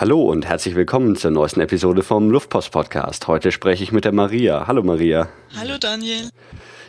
Hallo und herzlich willkommen zur neuesten Episode vom Luftpost Podcast. Heute spreche ich mit der Maria. Hallo Maria. Hallo Daniel.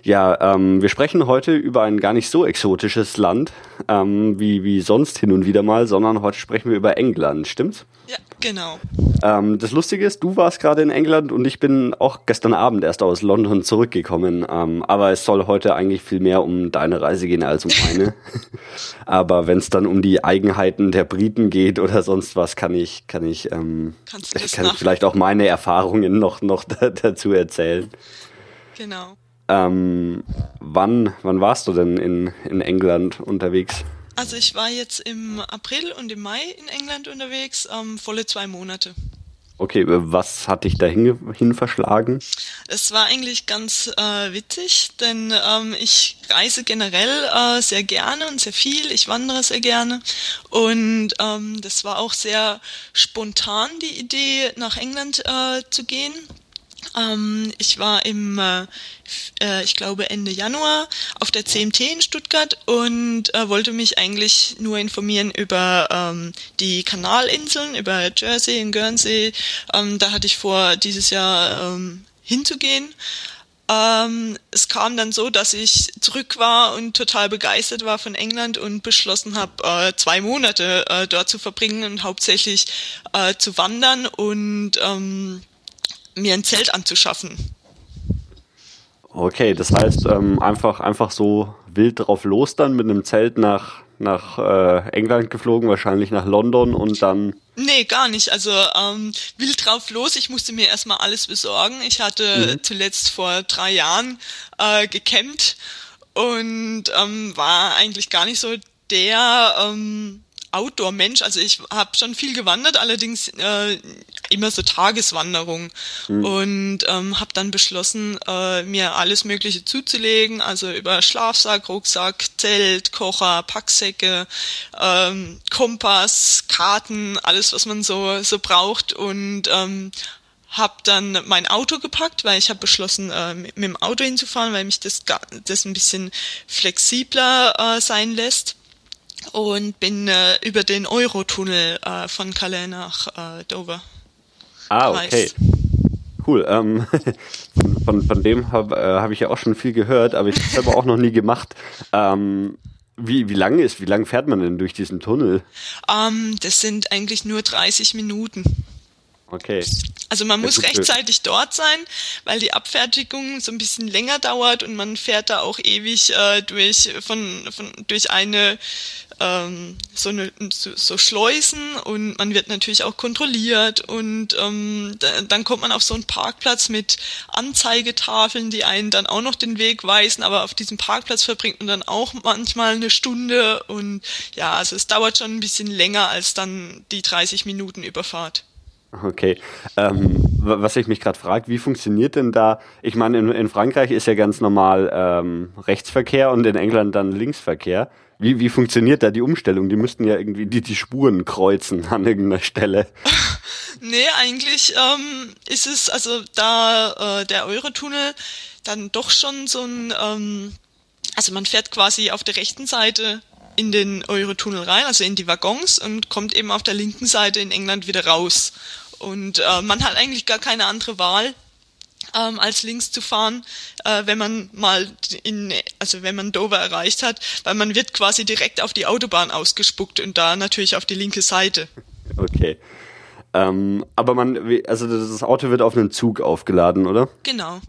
Ja, ähm, wir sprechen heute über ein gar nicht so exotisches Land ähm, wie, wie sonst hin und wieder mal, sondern heute sprechen wir über England, stimmt's? Ja, genau. Ähm, das Lustige ist, du warst gerade in England und ich bin auch gestern Abend erst aus London zurückgekommen. Ähm, aber es soll heute eigentlich viel mehr um deine Reise gehen als um meine. aber wenn es dann um die Eigenheiten der Briten geht oder sonst was, kann ich, kann ich, ähm, kann ich vielleicht auch meine Erfahrungen noch, noch dazu erzählen. Genau. Ähm, wann, wann warst du denn in, in England unterwegs? Also ich war jetzt im April und im Mai in England unterwegs, ähm, volle zwei Monate. Okay, was hat dich dahin hin verschlagen? Es war eigentlich ganz äh, witzig, denn ähm, ich reise generell äh, sehr gerne und sehr viel. Ich wandere sehr gerne und ähm, das war auch sehr spontan die Idee, nach England äh, zu gehen. Ähm, ich war im, äh, äh, ich glaube Ende Januar auf der CMT in Stuttgart und äh, wollte mich eigentlich nur informieren über ähm, die Kanalinseln, über Jersey und Guernsey. Ähm, da hatte ich vor, dieses Jahr ähm, hinzugehen. Ähm, es kam dann so, dass ich zurück war und total begeistert war von England und beschlossen habe, äh, zwei Monate äh, dort zu verbringen und hauptsächlich zu wandern und ähm, mir ein Zelt anzuschaffen. Okay, das heißt ähm, einfach einfach so wild drauf los dann mit einem Zelt nach nach äh, England geflogen, wahrscheinlich nach London und dann. Nee, gar nicht. Also ähm, wild drauf los. Ich musste mir erstmal alles besorgen. Ich hatte mhm. zuletzt vor drei Jahren äh, gecampt und ähm, war eigentlich gar nicht so der ähm, Outdoor-Mensch. Also ich habe schon viel gewandert, allerdings äh, immer so Tageswanderung mhm. und ähm, habe dann beschlossen, äh, mir alles Mögliche zuzulegen, also über Schlafsack, Rucksack, Zelt, Kocher, Packsäcke, ähm, Kompass, Karten, alles, was man so so braucht und ähm, habe dann mein Auto gepackt, weil ich habe beschlossen, äh, mit, mit, dem Auto hinzufahren, weil mich das, das ein bisschen flexibler äh, sein lässt und bin äh, über den Eurotunnel äh, von Calais nach äh, Dover. Ah, okay. Cool. Ähm, von, von, dem habe äh, hab ich ja auch schon viel gehört, aber ich habe es selber auch noch nie gemacht. Ähm, wie, wie lange ist, wie lang fährt man denn durch diesen Tunnel? Ähm, das sind eigentlich nur 30 Minuten. Okay. Also man muss rechtzeitig dort sein, weil die Abfertigung so ein bisschen länger dauert und man fährt da auch ewig äh, durch von, von durch eine ähm, so eine so, so Schleusen und man wird natürlich auch kontrolliert und ähm, da, dann kommt man auf so einen Parkplatz mit Anzeigetafeln, die einen dann auch noch den Weg weisen, aber auf diesem Parkplatz verbringt man dann auch manchmal eine Stunde und ja, also es dauert schon ein bisschen länger als dann die 30 Minuten Überfahrt. Okay. Ähm, was ich mich gerade frage, wie funktioniert denn da? Ich meine, in, in, Frankreich ist ja ganz normal ähm, Rechtsverkehr und in England dann Linksverkehr. Wie, wie funktioniert da die Umstellung? Die müssten ja irgendwie die, die Spuren kreuzen an irgendeiner Stelle. nee, eigentlich ähm, ist es, also da äh, der Eurotunnel dann doch schon so ein, ähm, also man fährt quasi auf der rechten Seite in den Eurotunnel rein, also in die Waggons und kommt eben auf der linken Seite in England wieder raus. Und äh, man hat eigentlich gar keine andere Wahl, ähm, als links zu fahren, äh, wenn man mal in, also wenn man Dover erreicht hat, weil man wird quasi direkt auf die Autobahn ausgespuckt und da natürlich auf die linke Seite. Okay. Ähm, aber man, also das Auto wird auf einen Zug aufgeladen, oder? Genau.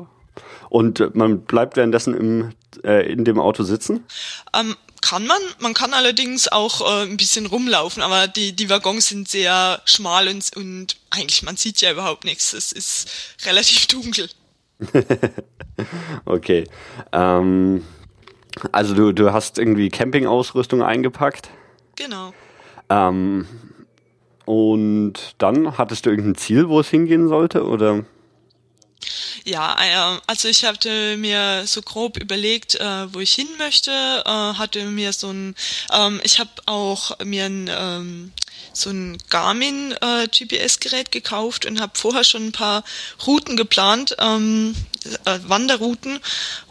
Und man bleibt währenddessen im, äh, in dem Auto sitzen? Ähm, kann man. Man kann allerdings auch äh, ein bisschen rumlaufen, aber die, die Waggons sind sehr schmal und, und eigentlich, man sieht ja überhaupt nichts. Es ist relativ dunkel. okay. Ähm, also du, du hast irgendwie Campingausrüstung eingepackt? Genau. Ähm, und dann hattest du irgendein Ziel, wo es hingehen sollte, oder? Ja, äh, also ich hatte mir so grob überlegt, äh, wo ich hin möchte, äh, hatte mir so ein, ähm, ich habe auch mir ein ähm, so ein Garmin äh, GPS-Gerät gekauft und habe vorher schon ein paar Routen geplant, ähm, Wanderrouten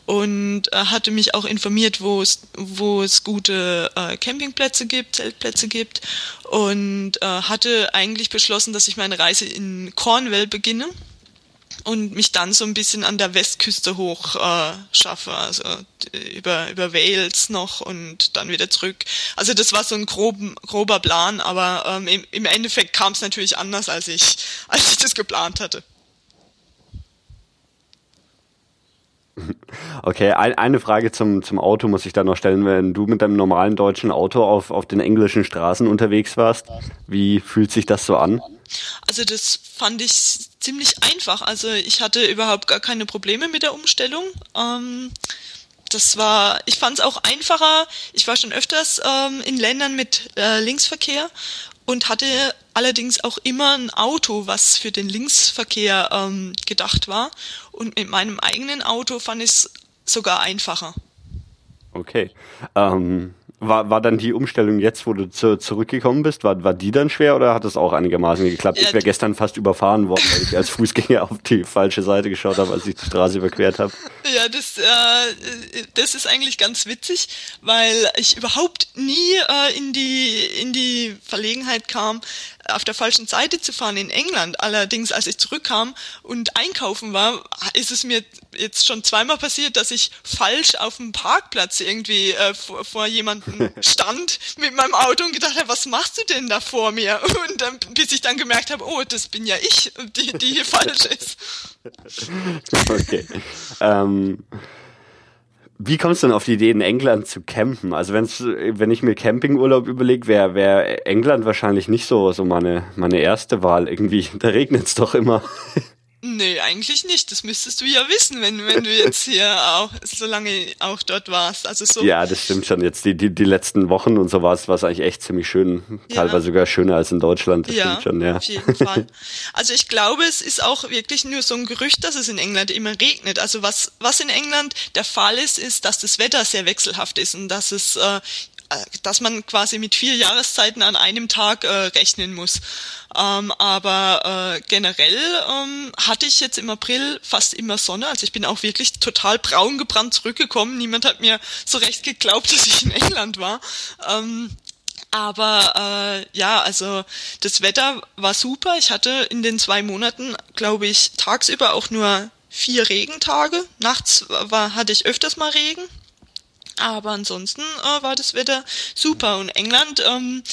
und hatte mich auch informiert, wo es wo es gute Campingplätze gibt, Zeltplätze gibt und hatte eigentlich beschlossen, dass ich meine Reise in Cornwall beginne und mich dann so ein bisschen an der Westküste hoch äh, schaffe, also über über Wales noch und dann wieder zurück. Also das war so ein grob, grober Plan, aber ähm, im, im Endeffekt kam es natürlich anders, als ich als ich das geplant hatte. Okay, ein, eine Frage zum, zum Auto muss ich da noch stellen. Wenn du mit deinem normalen deutschen Auto auf, auf den englischen Straßen unterwegs warst, wie fühlt sich das so an? Also das fand ich ziemlich einfach. Also ich hatte überhaupt gar keine Probleme mit der Umstellung. Ähm, das war, ich fand es auch einfacher. Ich war schon öfters ähm, in Ländern mit äh, Linksverkehr und hatte allerdings auch immer ein Auto, was für den Linksverkehr ähm, gedacht war. Und mit meinem eigenen Auto fand ich es sogar einfacher. Okay. Ähm, war, war dann die Umstellung jetzt, wo du zu, zurückgekommen bist, war, war die dann schwer oder hat es auch einigermaßen geklappt? Ja, ich wäre gestern fast überfahren worden, weil ich als Fußgänger auf die falsche Seite geschaut habe, als ich die Straße überquert habe. Ja, das, äh, das ist eigentlich ganz witzig, weil ich überhaupt nie äh, in, die, in die Verlegenheit kam, auf der falschen Seite zu fahren in England. Allerdings, als ich zurückkam und einkaufen war, ist es mir jetzt schon zweimal passiert, dass ich falsch auf dem Parkplatz irgendwie äh, vor, vor jemandem stand mit meinem Auto und gedacht habe, was machst du denn da vor mir? Und dann, bis ich dann gemerkt habe, oh, das bin ja ich, die, die hier falsch ist. Okay. Ähm, wie kommst du denn auf die Idee, in England zu campen? Also wenn's, wenn ich mir Campingurlaub überlege, wäre wär England wahrscheinlich nicht so, so meine, meine erste Wahl irgendwie. Da regnet es doch immer. Nee, eigentlich nicht. Das müsstest du ja wissen, wenn, wenn du jetzt hier auch so lange auch dort warst. Also so. Ja, das stimmt schon. Jetzt die, die, die letzten Wochen und so war es eigentlich echt ziemlich schön. Ja. Teilweise sogar schöner als in Deutschland. Das ja, stimmt schon, ja. Auf jeden Fall. Also ich glaube, es ist auch wirklich nur so ein Gerücht, dass es in England immer regnet. Also was, was in England der Fall ist, ist, dass das Wetter sehr wechselhaft ist und dass es äh, äh, dass man quasi mit vier Jahreszeiten an einem Tag äh, rechnen muss. Ähm, aber äh, generell ähm, hatte ich jetzt im April fast immer Sonne. Also ich bin auch wirklich total braun gebrannt zurückgekommen. Niemand hat mir so recht geglaubt, dass ich in England war. Ähm, aber äh, ja, also das Wetter war super. Ich hatte in den zwei Monaten, glaube ich, tagsüber auch nur vier Regentage. Nachts war, hatte ich öfters mal Regen. Aber ansonsten äh, war das Wetter super. Und England, ähm,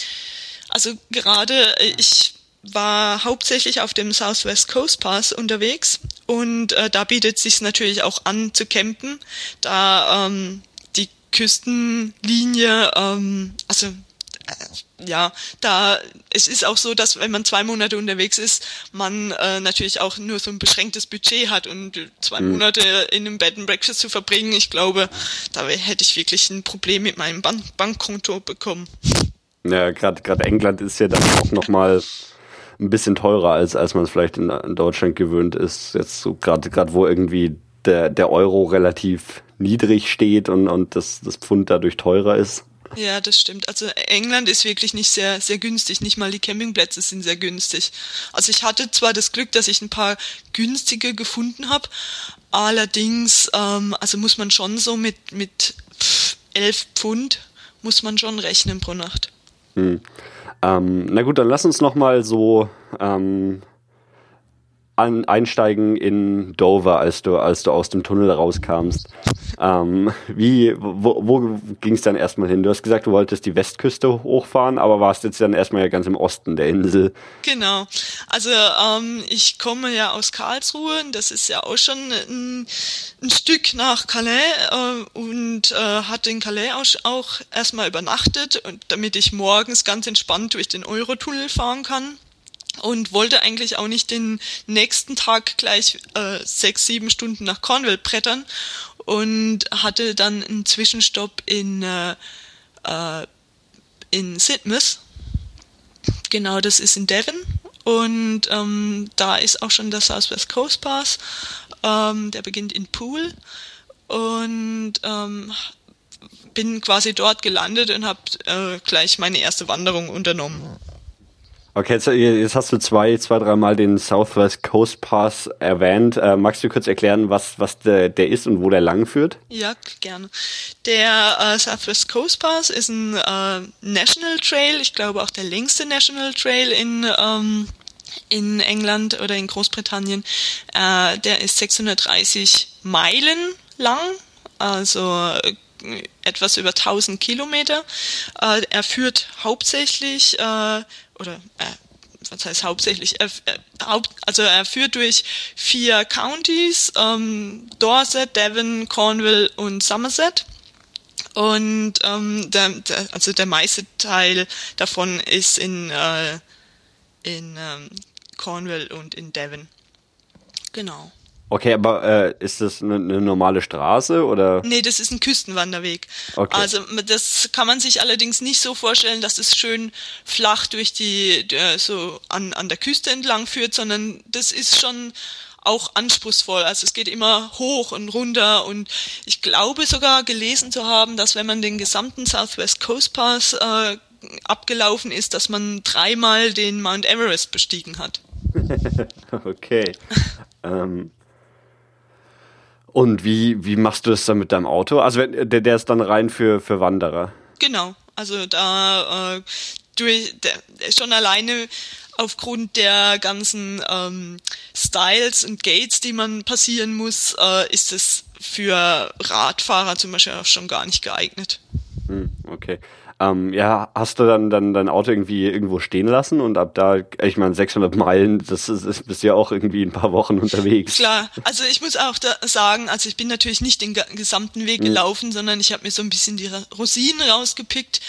also gerade äh, ich war hauptsächlich auf dem Southwest Coast Pass unterwegs und äh, da bietet sich natürlich auch an zu campen, da ähm, die Küstenlinie, ähm, also ja, da es ist auch so, dass wenn man zwei Monate unterwegs ist, man äh, natürlich auch nur so ein beschränktes Budget hat und zwei mhm. Monate in einem Bed and Breakfast zu verbringen, ich glaube, da hätte ich wirklich ein Problem mit meinem Bank Bankkonto bekommen. Ja, gerade gerade England ist ja dann auch noch mal ein bisschen teurer als als man es vielleicht in, in Deutschland gewöhnt ist. Jetzt so gerade gerade wo irgendwie der der Euro relativ niedrig steht und und das das Pfund dadurch teurer ist. Ja, das stimmt. Also England ist wirklich nicht sehr, sehr günstig. Nicht mal die Campingplätze sind sehr günstig. Also ich hatte zwar das Glück, dass ich ein paar günstige gefunden habe, allerdings, ähm, also muss man schon so mit, mit elf Pfund muss man schon rechnen pro Nacht. Hm. Ähm, na gut, dann lass uns noch mal so ähm, an, einsteigen in Dover, als du, als du aus dem Tunnel rauskamst. Ähm, wie, wo, wo ging es dann erstmal hin? Du hast gesagt, du wolltest die Westküste hochfahren, aber warst jetzt dann erstmal ja ganz im Osten der Insel. Genau. Also ähm, ich komme ja aus Karlsruhe, das ist ja auch schon ein, ein Stück nach Calais äh, und äh, hatte in Calais auch, auch erstmal übernachtet, und damit ich morgens ganz entspannt durch den Eurotunnel fahren kann und wollte eigentlich auch nicht den nächsten Tag gleich äh, sechs, sieben Stunden nach Cornwall brettern und hatte dann einen Zwischenstopp in, äh, äh, in Sidmouth. Genau, das ist in Devon und ähm, da ist auch schon der Southwest Coast Pass. Ähm, der beginnt in Poole und ähm, bin quasi dort gelandet und habe äh, gleich meine erste Wanderung unternommen. Okay, jetzt, jetzt, hast du zwei, zwei, dreimal den Southwest Coast Pass erwähnt. Äh, magst du kurz erklären, was, was der, der ist und wo der lang führt? Ja, gerne. Der äh, Southwest Coast Pass ist ein äh, National Trail, ich glaube auch der längste National Trail in, ähm, in England oder in Großbritannien. Äh, der ist 630 Meilen lang, also etwas über 1000 Kilometer. Äh, er führt hauptsächlich, äh, oder äh, was heißt hauptsächlich, er, haupt, also er führt durch vier Counties, ähm, Dorset, Devon, Cornwall und Somerset. Und ähm, der, der, also der meiste Teil davon ist in, äh, in ähm, Cornwall und in Devon. Genau. Okay, aber äh, ist das eine, eine, normale Straße oder? Nee, das ist ein Küstenwanderweg. Okay. Also das kann man sich allerdings nicht so vorstellen, dass es schön flach durch die äh, so an, an der Küste entlang führt, sondern das ist schon auch anspruchsvoll. Also es geht immer hoch und runter und ich glaube sogar gelesen zu haben, dass wenn man den gesamten Southwest Coast Pass äh, abgelaufen ist, dass man dreimal den Mount Everest bestiegen hat. okay. ähm, und wie, wie machst du das dann mit deinem Auto? Also der, der ist dann rein für, für Wanderer. Genau. Also da äh, durch, der, schon alleine aufgrund der ganzen ähm, Styles und Gates, die man passieren muss, äh, ist es für Radfahrer zum Beispiel auch schon gar nicht geeignet. Hm, okay. Ähm, ja, hast du dann, dann dein Auto irgendwie irgendwo stehen lassen und ab da, ich meine, 600 Meilen, das ist, ist bist ja auch irgendwie ein paar Wochen unterwegs. Klar, also ich muss auch da sagen, also ich bin natürlich nicht den gesamten Weg mhm. gelaufen, sondern ich habe mir so ein bisschen die Rosinen rausgepickt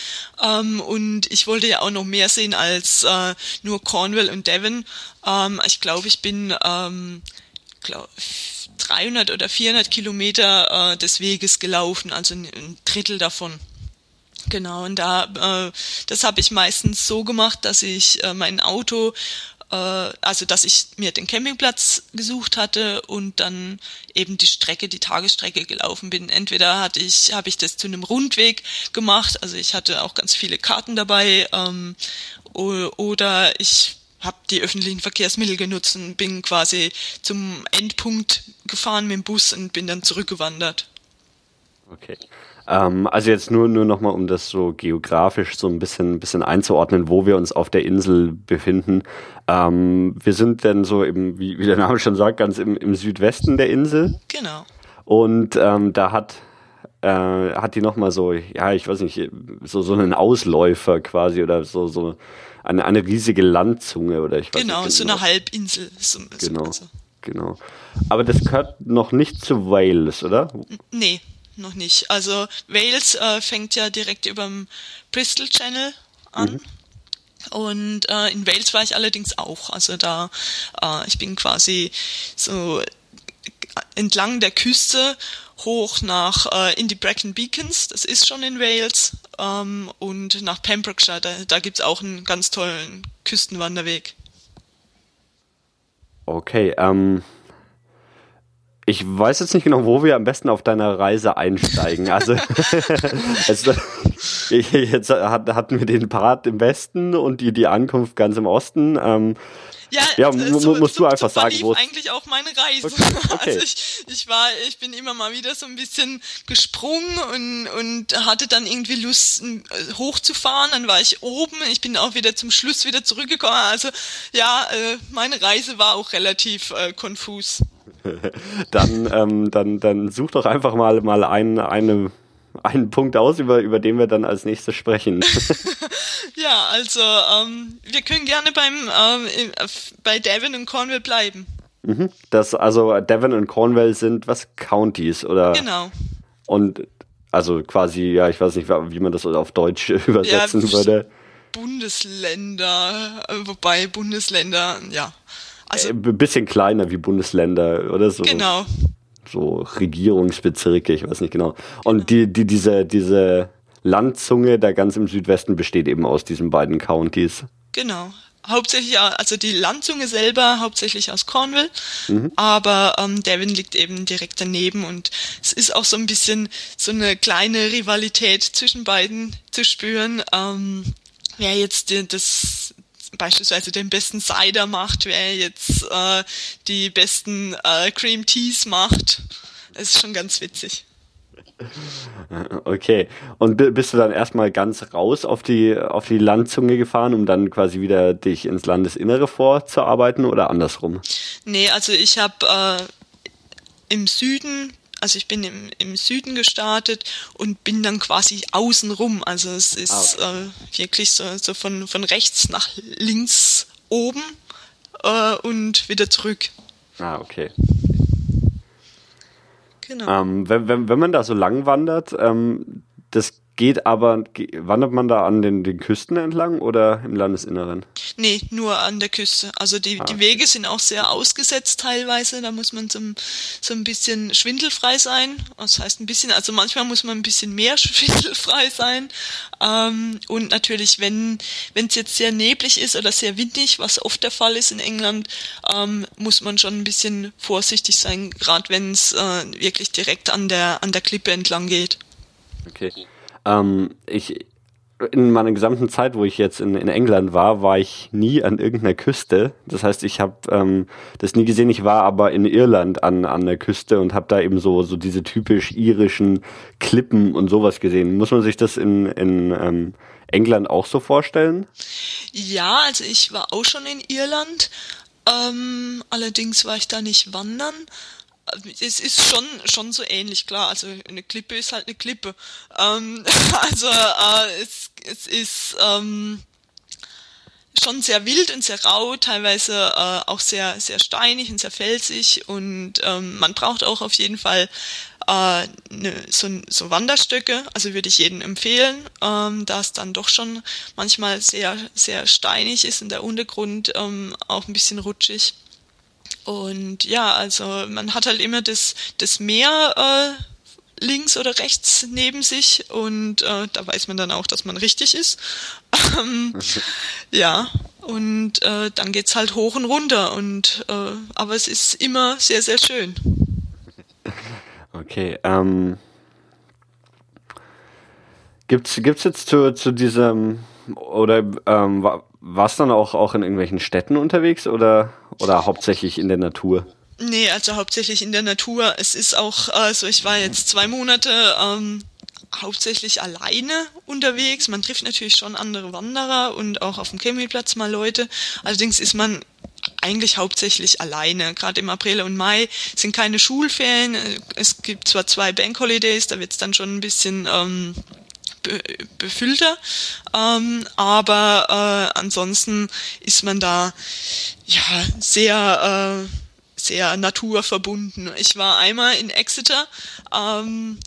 ähm, und ich wollte ja auch noch mehr sehen als äh, nur Cornwall und Devon. Ähm, ich glaube, ich bin ähm, glaub, 300 oder 400 Kilometer äh, des Weges gelaufen, also ein Drittel davon. Genau, und da, äh, das habe ich meistens so gemacht, dass ich äh, mein Auto, äh, also dass ich mir den Campingplatz gesucht hatte und dann eben die Strecke, die Tagesstrecke gelaufen bin. Entweder hatte ich, habe ich das zu einem Rundweg gemacht, also ich hatte auch ganz viele Karten dabei, ähm, oder ich habe die öffentlichen Verkehrsmittel genutzt und bin quasi zum Endpunkt gefahren mit dem Bus und bin dann zurückgewandert. Okay. Ähm, also jetzt nur, nur nochmal, um das so geografisch so ein bisschen, bisschen einzuordnen, wo wir uns auf der Insel befinden. Ähm, wir sind dann so im, wie, wie der Name schon sagt, ganz im, im Südwesten der Insel. Genau. Und ähm, da hat äh, hat die nochmal so, ja, ich weiß nicht, so, so einen Ausläufer quasi oder so, so eine, eine riesige Landzunge oder ich weiß genau, nicht. Genau, so eine Halbinsel. So, genau, so. genau. Aber das gehört noch nicht zu Wales, oder? Nee, noch nicht. Also Wales äh, fängt ja direkt über dem Bristol Channel an. Mhm. Und äh, in Wales war ich allerdings auch. Also da, äh, ich bin quasi so entlang der Küste hoch nach äh, in die Brecon Beacons, das ist schon in Wales, ähm, und nach Pembrokeshire, da, da gibt es auch einen ganz tollen Küstenwanderweg. Okay, ähm, ich weiß jetzt nicht genau, wo wir am besten auf deiner Reise einsteigen. Also es, jetzt hatten wir den Part im Westen und die, die Ankunft ganz im Osten. Ähm, ja, ja so, musst so, du einfach so sagen, wo eigentlich auch meine Reise. Okay, okay. Also ich, ich war, ich bin immer mal wieder so ein bisschen gesprungen und, und hatte dann irgendwie Lust hochzufahren. Dann war ich oben. Ich bin auch wieder zum Schluss wieder zurückgekommen. Also ja, äh, meine Reise war auch relativ äh, konfus. dann, ähm, dann, dann such doch einfach mal, mal ein, eine, einen Punkt aus, über, über den wir dann als nächstes sprechen. ja, also ähm, wir können gerne beim ähm, bei Devon und Cornwall bleiben. Mhm. Das, also Devon und Cornwall sind was Counties, oder? Genau. Und also quasi, ja, ich weiß nicht, wie man das auf Deutsch übersetzen ja, würde. Bundesländer, wobei Bundesländer, ja. Also, ein äh, bisschen kleiner wie Bundesländer oder so. Genau. So Regierungsbezirke, ich weiß nicht genau. Und die, die, diese, diese Landzunge da ganz im Südwesten besteht eben aus diesen beiden Counties. Genau. Hauptsächlich, also die Landzunge selber hauptsächlich aus Cornwall, mhm. aber ähm, Devon liegt eben direkt daneben und es ist auch so ein bisschen so eine kleine Rivalität zwischen beiden zu spüren. Ähm, wer jetzt das beispielsweise den besten Cider macht, wer jetzt äh, die besten äh, Cream Teas macht. Das ist schon ganz witzig. Okay. Und bist du dann erstmal ganz raus auf die, auf die Landzunge gefahren, um dann quasi wieder dich ins Landesinnere vorzuarbeiten oder andersrum? Nee, also ich habe äh, im Süden also ich bin im, im Süden gestartet und bin dann quasi außenrum. Also es ist ah, okay. äh, wirklich so, so von, von rechts nach links oben äh, und wieder zurück. Ah, okay. Genau. Ähm, wenn, wenn, wenn man da so lang wandert, ähm, das Geht aber, wandert man da an den, den Küsten entlang oder im Landesinneren? Nee, nur an der Küste. Also die, ah. die Wege sind auch sehr ausgesetzt teilweise. Da muss man so, so ein bisschen schwindelfrei sein. Das heißt ein bisschen, also manchmal muss man ein bisschen mehr schwindelfrei sein. Ähm, und natürlich, wenn es jetzt sehr neblig ist oder sehr windig, was oft der Fall ist in England, ähm, muss man schon ein bisschen vorsichtig sein, gerade wenn es äh, wirklich direkt an der, an der Klippe entlang geht. Okay. Ähm, ich, in meiner gesamten Zeit, wo ich jetzt in, in England war, war ich nie an irgendeiner Küste. Das heißt, ich habe ähm, das nie gesehen. Ich war aber in Irland an, an der Küste und habe da eben so, so diese typisch irischen Klippen und sowas gesehen. Muss man sich das in, in ähm, England auch so vorstellen? Ja, also ich war auch schon in Irland. Ähm, allerdings war ich da nicht wandern es ist schon schon so ähnlich, klar. Also eine Klippe ist halt eine Klippe. Ähm, also äh, es, es ist ähm, schon sehr wild und sehr rau, teilweise äh, auch sehr sehr steinig und sehr felsig und ähm, man braucht auch auf jeden Fall äh, ne, so, so Wanderstöcke. Also würde ich jedem empfehlen, ähm, da es dann doch schon manchmal sehr sehr steinig ist und der Untergrund ähm, auch ein bisschen rutschig. Und ja, also man hat halt immer das, das Meer äh, links oder rechts neben sich und äh, da weiß man dann auch, dass man richtig ist. Ähm, ja, und äh, dann geht's halt hoch und runter und äh, aber es ist immer sehr, sehr schön. Okay, ähm, gibt's gibt's jetzt zu, zu diesem oder ähm, warst dann auch auch in irgendwelchen Städten unterwegs oder oder hauptsächlich in der Natur? Nee, also hauptsächlich in der Natur. Es ist auch, also ich war jetzt zwei Monate ähm, hauptsächlich alleine unterwegs. Man trifft natürlich schon andere Wanderer und auch auf dem Campingplatz mal Leute. Allerdings ist man eigentlich hauptsächlich alleine. Gerade im April und Mai sind keine Schulferien. Es gibt zwar zwei Bank Holidays, da wird es dann schon ein bisschen ähm, befüllter. Ähm, aber äh, ansonsten ist man da ja sehr äh, sehr naturverbunden. Ich war einmal in Exeter ähm,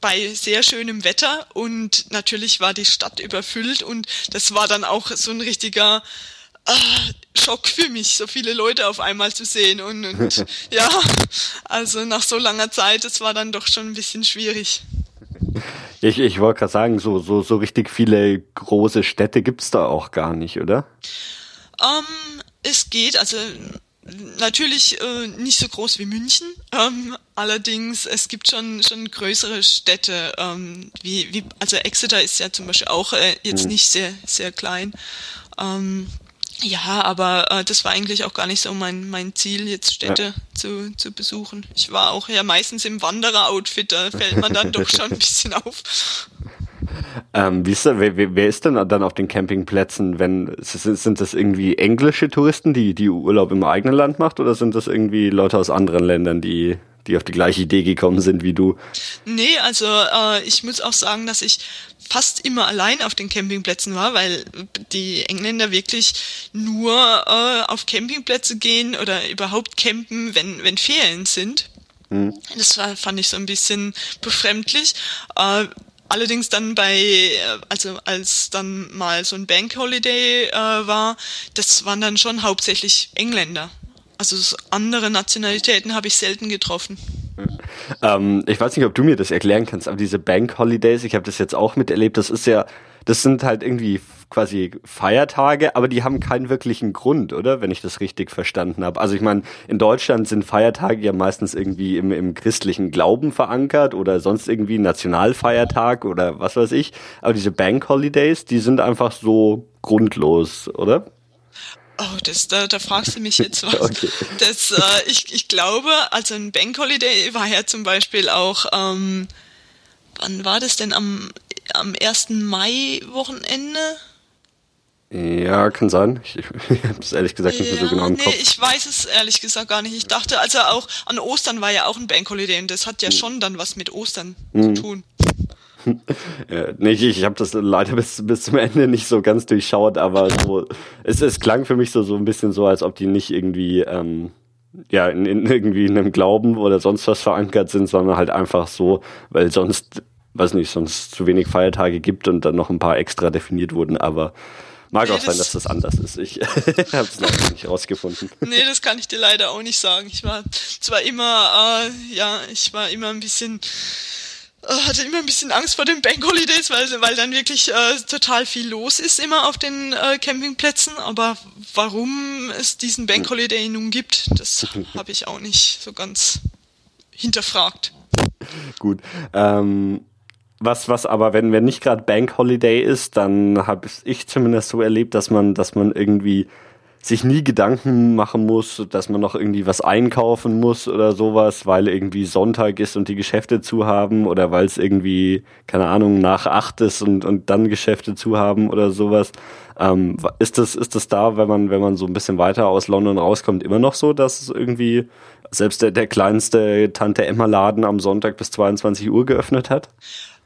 bei sehr schönem Wetter und natürlich war die Stadt überfüllt und das war dann auch so ein richtiger äh, Schock für mich, so viele Leute auf einmal zu sehen und, und ja, also nach so langer Zeit, das war dann doch schon ein bisschen schwierig. Ich, ich wollte gerade sagen, so, so, so richtig viele große Städte gibt's da auch gar nicht, oder? Ähm, es geht, also natürlich äh, nicht so groß wie München. Ähm, allerdings, es gibt schon schon größere Städte, ähm, wie, wie also Exeter ist ja zum Beispiel auch äh, jetzt hm. nicht sehr sehr klein. Ähm, ja, aber äh, das war eigentlich auch gar nicht so mein, mein Ziel, jetzt Städte ja. zu, zu besuchen. Ich war auch ja meistens im Wanderer-Outfit, da fällt man dann doch schon ein bisschen auf. Ähm, wie ist da, wer, wer, ist denn dann auf den Campingplätzen, wenn sind, sind das irgendwie englische Touristen, die die Urlaub im eigenen Land macht, oder sind das irgendwie Leute aus anderen Ländern, die die auf die gleiche Idee gekommen sind wie du? Nee, also äh, ich muss auch sagen, dass ich fast immer allein auf den Campingplätzen war, weil die Engländer wirklich nur äh, auf Campingplätze gehen oder überhaupt campen, wenn, wenn Ferien sind. Mhm. Das war, fand ich so ein bisschen befremdlich. Äh, Allerdings dann bei, also als dann mal so ein Bank Holiday äh, war, das waren dann schon hauptsächlich Engländer. Also andere Nationalitäten habe ich selten getroffen. Ähm, ich weiß nicht, ob du mir das erklären kannst, aber diese Bank Holidays, ich habe das jetzt auch miterlebt, das ist ja, das sind halt irgendwie quasi Feiertage, aber die haben keinen wirklichen Grund, oder? Wenn ich das richtig verstanden habe. Also ich meine, in Deutschland sind Feiertage ja meistens irgendwie im, im christlichen Glauben verankert oder sonst irgendwie Nationalfeiertag oder was weiß ich. Aber diese Bank Holidays, die sind einfach so grundlos, oder? Oh, das, da, da fragst du mich jetzt was. okay. Das, äh, ich, ich glaube, also ein Bank Holiday war ja zum Beispiel auch, ähm, wann war das denn am, am 1. Mai-Wochenende? Ja, kann sein. Ich, ich habe es ehrlich gesagt nicht mehr so genau im nee, Kopf. ich weiß es ehrlich gesagt gar nicht. Ich dachte, also auch an Ostern war ja auch ein Bank Holiday und das hat ja hm. schon dann was mit Ostern mhm. zu tun. ja, nee, ich, ich habe das leider bis, bis zum Ende nicht so ganz durchschaut, aber so, es, es klang für mich so, so ein bisschen so, als ob die nicht irgendwie, ähm, ja, in, in irgendwie in einem Glauben oder sonst was verankert sind, sondern halt einfach so, weil sonst, weiß nicht, sonst zu wenig Feiertage gibt und dann noch ein paar extra definiert wurden, aber Mag nee, auch sein, dass das anders ist. Ich habe es noch nicht rausgefunden. Nee, das kann ich dir leider auch nicht sagen. Ich war zwar immer, äh, ja, ich war immer ein bisschen äh, hatte immer ein bisschen Angst vor den Bank Holidays, weil, weil dann wirklich äh, total viel los ist immer auf den äh, Campingplätzen. Aber warum es diesen Bank hm. Holiday nun gibt, das habe ich auch nicht so ganz hinterfragt. Gut. Ähm, was, was aber, wenn, wenn nicht gerade Bank Holiday ist, dann habe ich zumindest so erlebt, dass man, dass man irgendwie sich nie Gedanken machen muss, dass man noch irgendwie was einkaufen muss oder sowas, weil irgendwie Sonntag ist und die Geschäfte zu haben oder weil es irgendwie, keine Ahnung, nach acht ist und, und dann Geschäfte zu haben oder sowas. Ähm, ist das, ist das da, wenn man, wenn man so ein bisschen weiter aus London rauskommt, immer noch so, dass es irgendwie selbst der, der kleinste Tante Emma Laden am Sonntag bis 22 Uhr geöffnet hat?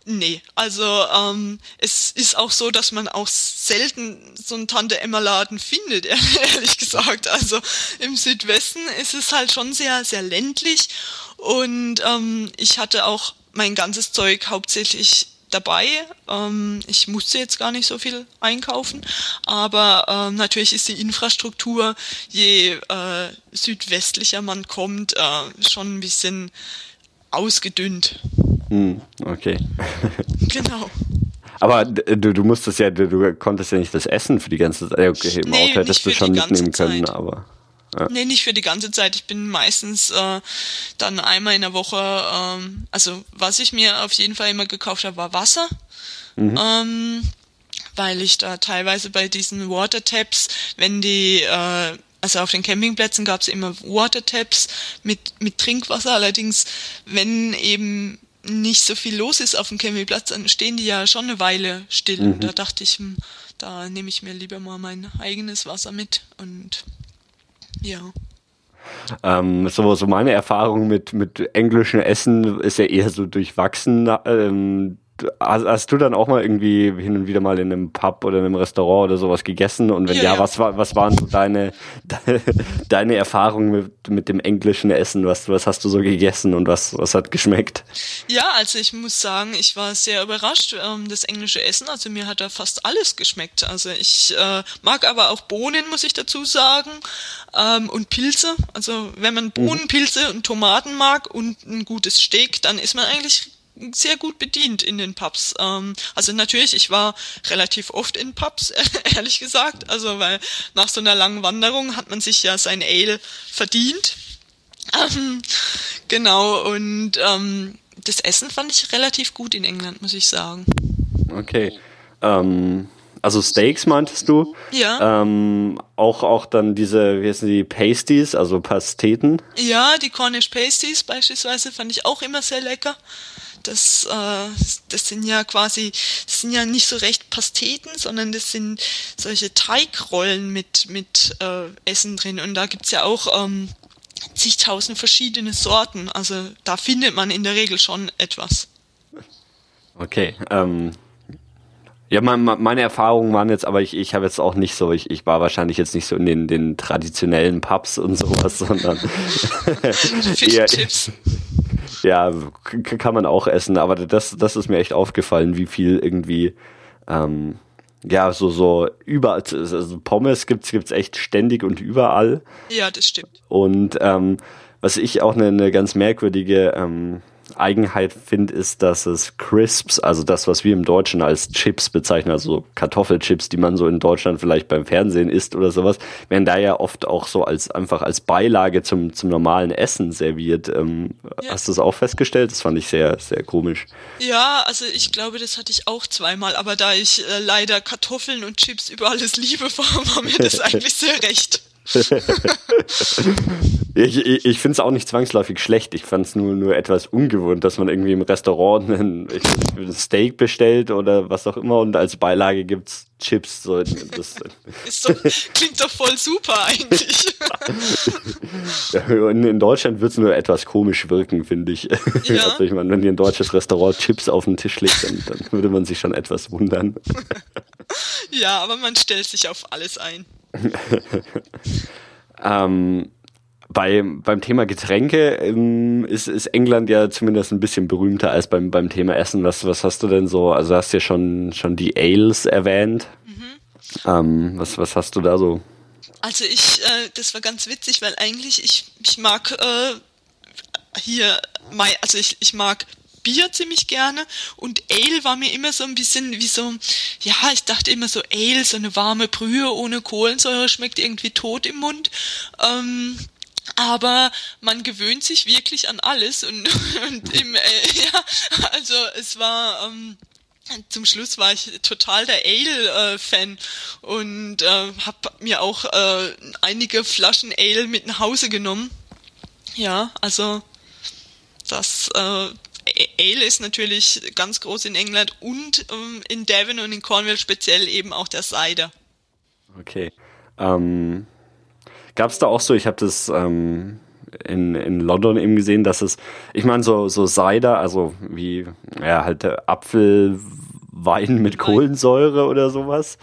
Nee, also ähm, es ist auch so, dass man auch selten so einen Tante-Emma-Laden findet, ehrlich gesagt. Also im Südwesten ist es halt schon sehr, sehr ländlich und ähm, ich hatte auch mein ganzes Zeug hauptsächlich dabei. Ähm, ich musste jetzt gar nicht so viel einkaufen, aber ähm, natürlich ist die Infrastruktur, je äh, südwestlicher man kommt, äh, schon ein bisschen ausgedünnt. Hm, okay. Genau. Aber du, du musstest ja, du, konntest ja nicht das Essen für die ganze Zeit. Okay, im nee, Auto hättest du schon mitnehmen können, Zeit. aber. Ja. Nee, nicht für die ganze Zeit. Ich bin meistens äh, dann einmal in der Woche, ähm, also was ich mir auf jeden Fall immer gekauft habe, war Wasser. Mhm. Ähm, weil ich da teilweise bei diesen Water Taps, wenn die äh, also auf den Campingplätzen gab es immer Water Taps mit, mit Trinkwasser. Allerdings, wenn eben nicht so viel los ist auf dem Campingplatz, dann stehen die ja schon eine Weile still. Mhm. Da dachte ich, hm, da nehme ich mir lieber mal mein eigenes Wasser mit und ja. Ähm, so, so meine Erfahrung mit, mit englischem Essen ist ja eher so durchwachsen. Ähm, hast, hast, du dann auch mal irgendwie hin und wieder mal in einem Pub oder in einem Restaurant oder sowas gegessen? Und wenn ja, ja, ja. was war, was waren so deine, deine Erfahrungen mit, mit dem englischen Essen? Was, was hast du so gegessen und was, was hat geschmeckt? Ja, also ich muss sagen, ich war sehr überrascht, ähm, das englische Essen. Also mir hat da fast alles geschmeckt. Also ich äh, mag aber auch Bohnen, muss ich dazu sagen. Ähm, und Pilze. Also wenn man Bohnen, mhm. Pilze und Tomaten mag und ein gutes Steak, dann ist man eigentlich sehr gut bedient in den Pubs. Ähm, also natürlich, ich war relativ oft in Pubs, ehrlich gesagt. Also weil nach so einer langen Wanderung hat man sich ja sein Ale verdient. Ähm, genau, und ähm, das Essen fand ich relativ gut in England, muss ich sagen. Okay. Ähm, also Steaks meintest du? Ja. Ähm, auch, auch dann diese, wie heißen die, Pasties, also Pasteten? Ja, die Cornish Pasties beispielsweise fand ich auch immer sehr lecker. Das, äh, das sind ja quasi, das sind ja nicht so recht Pasteten, sondern das sind solche Teigrollen mit, mit äh, Essen drin. Und da gibt's ja auch ähm, zigtausend verschiedene Sorten. Also da findet man in der Regel schon etwas. Okay, ähm, ja, meine Erfahrungen waren jetzt, aber ich, ich habe jetzt auch nicht so, ich, ich war wahrscheinlich jetzt nicht so in den, den traditionellen Pubs und sowas, sondern eher. Ja, kann man auch essen, aber das, das ist mir echt aufgefallen, wie viel irgendwie, ähm, ja, so, so überall, also Pommes gibt's, gibt's echt ständig und überall. Ja, das stimmt. Und, ähm, was ich auch eine, eine ganz merkwürdige, ähm, Eigenheit finde, ist, dass es Crisps, also das, was wir im Deutschen als Chips bezeichnen, also Kartoffelchips, die man so in Deutschland vielleicht beim Fernsehen isst oder sowas, werden da ja oft auch so als einfach als Beilage zum, zum normalen Essen serviert. Ähm, ja. Hast du das auch festgestellt? Das fand ich sehr, sehr komisch. Ja, also ich glaube, das hatte ich auch zweimal, aber da ich äh, leider Kartoffeln und Chips über alles liebe, war, war mir das eigentlich sehr recht. ich ich, ich finde es auch nicht zwangsläufig schlecht. Ich fand es nur, nur etwas ungewohnt, dass man irgendwie im Restaurant ein, ein Steak bestellt oder was auch immer und als Beilage gibt es Chips. So, das, doch, klingt doch voll super eigentlich. in, in Deutschland wird es nur etwas komisch wirken, finde ich. Ja. Also ich meine, wenn dir ein deutsches Restaurant Chips auf den Tisch legt, dann, dann würde man sich schon etwas wundern. ja, aber man stellt sich auf alles ein. ähm, bei, beim Thema Getränke ähm, ist, ist England ja zumindest ein bisschen berühmter als beim, beim Thema Essen. Was, was hast du denn so? Also hast du ja schon, schon die Ales erwähnt. Mhm. Ähm, was, was hast du da so? Also ich, äh, das war ganz witzig, weil eigentlich ich, ich mag äh, hier, also ich, ich mag Bier ziemlich gerne und Ale war mir immer so ein bisschen wie so, ja, ich dachte immer so Ale, so eine warme Brühe ohne Kohlensäure schmeckt irgendwie tot im Mund. Ähm, aber man gewöhnt sich wirklich an alles und, und im, äh, ja, also es war ähm, zum Schluss war ich total der Ale-Fan äh, und äh, habe mir auch äh, einige Flaschen Ale mit nach Hause genommen. Ja, also das äh, Ale ist natürlich ganz groß in England und ähm, in Devon und in Cornwall speziell eben auch der Cider. Okay. Ähm, Gab es da auch so, ich habe das ähm, in, in London eben gesehen, dass es, ich meine, so, so Cider, also wie, ja, halt Apfelwein mit Kohlensäure oder sowas.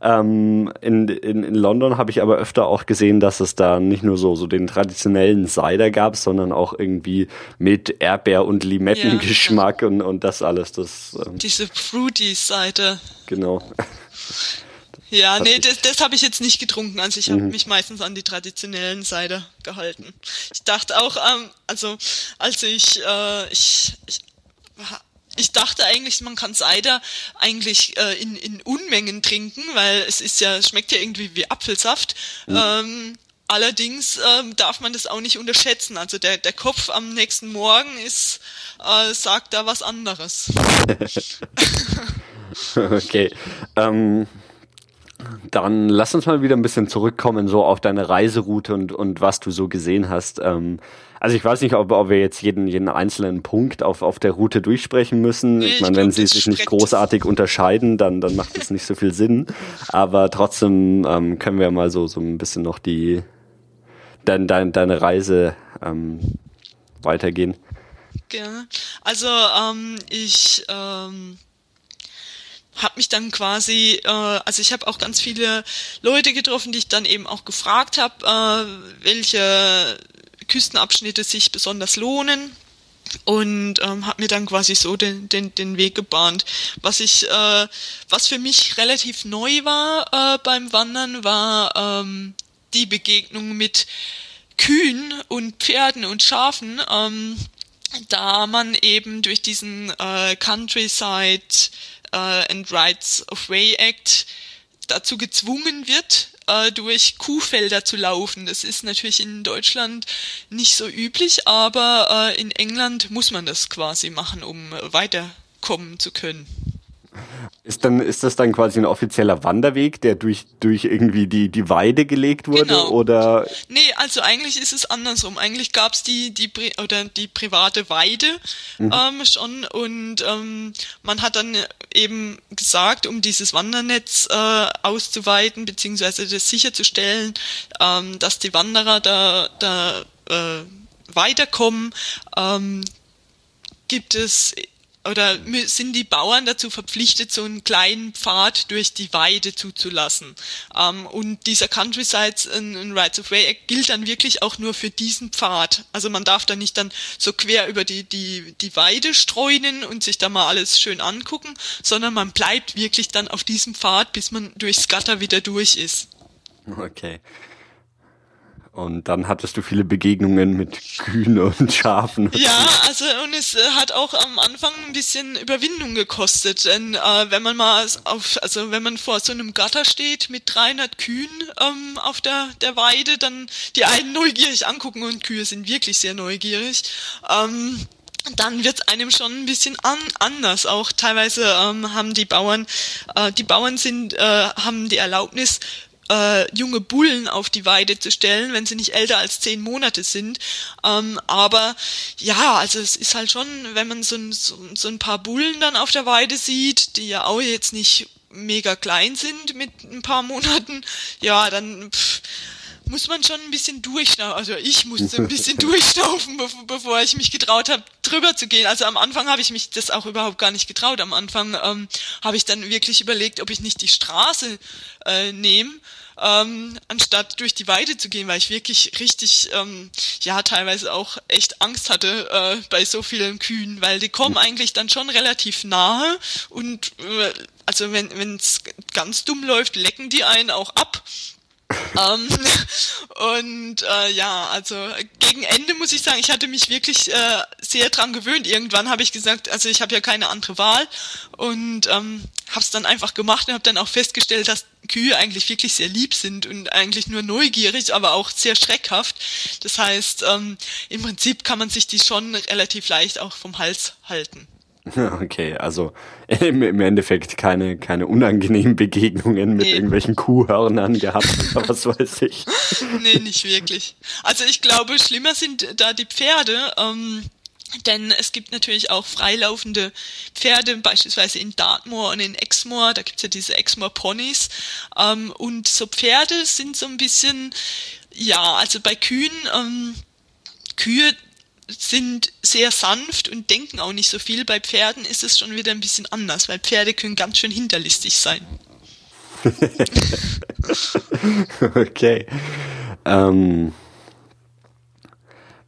Ähm, in, in, in London habe ich aber öfter auch gesehen, dass es da nicht nur so, so den traditionellen Cider gab, sondern auch irgendwie mit Erdbeer- und Limettengeschmack ja. und, und das alles. Das, ähm, Diese fruity Cider. Genau. Ja, nee, das, das habe ich jetzt nicht getrunken. Also ich habe mhm. mich meistens an die traditionellen Cider gehalten. Ich dachte auch, ähm, also als ich, äh, ich, ich ich dachte eigentlich, man kann Cider eigentlich äh, in, in Unmengen trinken, weil es ist ja, schmeckt ja irgendwie wie Apfelsaft. Mhm. Ähm, allerdings ähm, darf man das auch nicht unterschätzen. Also der, der Kopf am nächsten Morgen ist, äh, sagt da was anderes. okay. Ähm, dann lass uns mal wieder ein bisschen zurückkommen, so auf deine Reiseroute und, und was du so gesehen hast. Ähm, also ich weiß nicht, ob, ob wir jetzt jeden, jeden einzelnen Punkt auf, auf der Route durchsprechen müssen. Nee, ich meine, wenn sie sich nicht großartig unterscheiden, dann, dann macht das nicht so viel Sinn. Aber trotzdem ähm, können wir mal so, so ein bisschen noch die dein, dein, deine Reise ähm, weitergehen. Gerne. Also ähm, ich ähm, habe mich dann quasi, äh, also ich habe auch ganz viele Leute getroffen, die ich dann eben auch gefragt habe, äh, welche Küstenabschnitte sich besonders lohnen und ähm, habe mir dann quasi so den, den, den Weg gebahnt. Was ich, äh, was für mich relativ neu war äh, beim Wandern, war ähm, die Begegnung mit Kühen und Pferden und Schafen. Ähm, da man eben durch diesen äh, Countryside äh, and Rights of Way Act dazu gezwungen wird, äh, durch Kuhfelder zu laufen. Das ist natürlich in Deutschland nicht so üblich, aber äh, in England muss man das quasi machen, um weiterkommen zu können. Ist, dann, ist das dann quasi ein offizieller Wanderweg, der durch, durch irgendwie die, die Weide gelegt wurde? Genau. Oder? Nee, also eigentlich ist es andersrum. Eigentlich gab's die, die, oder die private Weide mhm. ähm, schon und ähm, man hat dann eben gesagt, um dieses Wandernetz äh, auszuweiten, beziehungsweise das sicherzustellen, ähm, dass die Wanderer da, da äh, weiterkommen, ähm, gibt es oder sind die Bauern dazu verpflichtet, so einen kleinen Pfad durch die Weide zuzulassen. Ähm, und dieser Countryside and Rights of Way Act gilt dann wirklich auch nur für diesen Pfad. Also man darf da nicht dann so quer über die, die, die Weide streunen und sich da mal alles schön angucken, sondern man bleibt wirklich dann auf diesem Pfad, bis man durchs Gatter wieder durch ist. Okay. Und dann hattest du viele Begegnungen mit Kühen und Schafen. Ja, also und es äh, hat auch am Anfang ein bisschen Überwindung gekostet, denn äh, wenn man mal auf, also wenn man vor so einem Gatter steht mit 300 Kühen ähm, auf der der Weide, dann die einen neugierig angucken und Kühe sind wirklich sehr neugierig. Ähm, dann wird einem schon ein bisschen an, anders. Auch teilweise ähm, haben die Bauern, äh, die Bauern sind, äh, haben die Erlaubnis, äh, junge Bullen auf die Weide zu stellen, wenn sie nicht älter als zehn Monate sind. Ähm, aber ja, also es ist halt schon, wenn man so ein, so, so ein paar Bullen dann auf der Weide sieht, die ja auch jetzt nicht mega klein sind mit ein paar Monaten, ja, dann pff, muss man schon ein bisschen durchschnaufen. Also ich musste ein bisschen durchschnaufen, bevor ich mich getraut habe, drüber zu gehen. Also am Anfang habe ich mich das auch überhaupt gar nicht getraut. Am Anfang ähm, habe ich dann wirklich überlegt, ob ich nicht die Straße äh, nehme. Ähm, anstatt durch die Weide zu gehen, weil ich wirklich richtig, ähm, ja, teilweise auch echt Angst hatte äh, bei so vielen Kühen, weil die kommen eigentlich dann schon relativ nahe und äh, also wenn es ganz dumm läuft, lecken die einen auch ab ähm, und äh, ja, also gegen Ende muss ich sagen, ich hatte mich wirklich äh, sehr dran gewöhnt. Irgendwann habe ich gesagt, also ich habe ja keine andere Wahl und ähm, habe es dann einfach gemacht und habe dann auch festgestellt, dass Kühe eigentlich wirklich sehr lieb sind und eigentlich nur neugierig, aber auch sehr schreckhaft. Das heißt, ähm, im Prinzip kann man sich die schon relativ leicht auch vom Hals halten. Okay, also im, im Endeffekt keine, keine unangenehmen Begegnungen mit nee. irgendwelchen Kuhhörnern gehabt oder was weiß ich. Nee, nicht wirklich. Also ich glaube, schlimmer sind da die Pferde. Ähm, denn es gibt natürlich auch freilaufende Pferde, beispielsweise in Dartmoor und in Exmoor, da gibt's ja diese Exmoor Ponys. Ähm, und so Pferde sind so ein bisschen, ja, also bei Kühen, ähm, Kühe sind sehr sanft und denken auch nicht so viel. Bei Pferden ist es schon wieder ein bisschen anders, weil Pferde können ganz schön hinterlistig sein. okay. Ähm,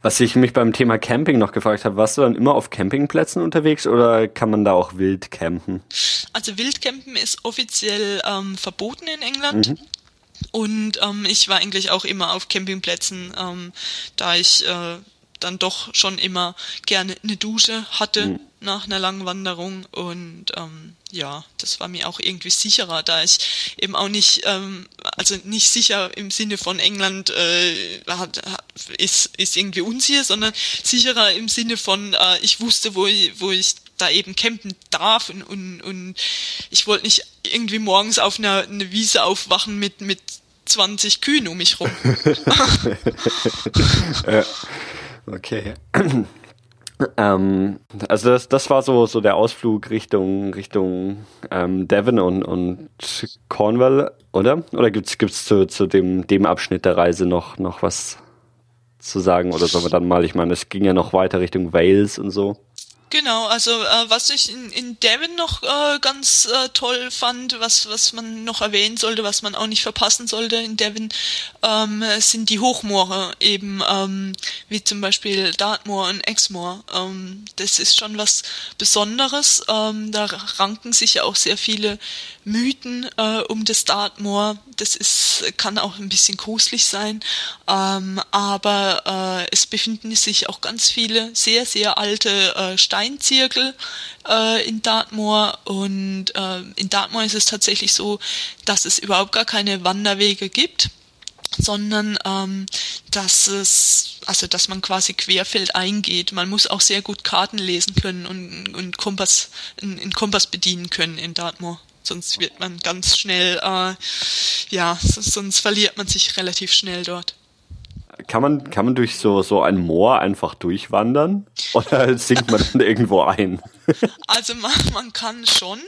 was ich mich beim Thema Camping noch gefragt habe, warst du dann immer auf Campingplätzen unterwegs oder kann man da auch wild campen? Also Wildcampen ist offiziell ähm, verboten in England. Mhm. Und ähm, ich war eigentlich auch immer auf Campingplätzen, ähm, da ich äh, dann doch schon immer gerne eine Dusche hatte mhm. nach einer langen Wanderung und ähm, ja, das war mir auch irgendwie sicherer, da ich eben auch nicht, ähm, also nicht sicher im Sinne von England äh, hat, hat, ist, ist irgendwie unsicher, sondern sicherer im Sinne von, äh, ich wusste, wo ich, wo ich da eben campen darf und, und, und ich wollte nicht irgendwie morgens auf einer eine Wiese aufwachen mit, mit 20 Kühen um mich rum. Okay. ähm, also das, das war so, so der Ausflug Richtung, Richtung ähm, Devon und, und Cornwall, oder? Oder gibt's gibt's zu, zu dem, dem Abschnitt der Reise noch, noch was zu sagen? Oder sollen wir dann mal, ich meine, es ging ja noch weiter Richtung Wales und so. Genau, also äh, was ich in, in Devon noch äh, ganz äh, toll fand, was, was man noch erwähnen sollte, was man auch nicht verpassen sollte in Devon, ähm, sind die Hochmoore eben, ähm, wie zum Beispiel Dartmoor und Exmoor. Ähm, das ist schon was Besonderes. Ähm, da ranken sich ja auch sehr viele Mythen äh, um das Dartmoor. Das ist, kann auch ein bisschen gruselig sein, ähm, aber äh, es befinden sich auch ganz viele sehr, sehr alte äh, Steinzirkel äh, in Dartmoor und äh, in Dartmoor ist es tatsächlich so, dass es überhaupt gar keine Wanderwege gibt sondern ähm, dass es, also dass man quasi querfeld eingeht. Man muss auch sehr gut Karten lesen können und, und Kompass, einen Kompass bedienen können in Dartmoor. Sonst wird man ganz schnell, äh, ja, sonst verliert man sich relativ schnell dort. Kann man, kann man durch so, so ein Moor einfach durchwandern? Oder sinkt man dann irgendwo ein? Also man, man kann schon.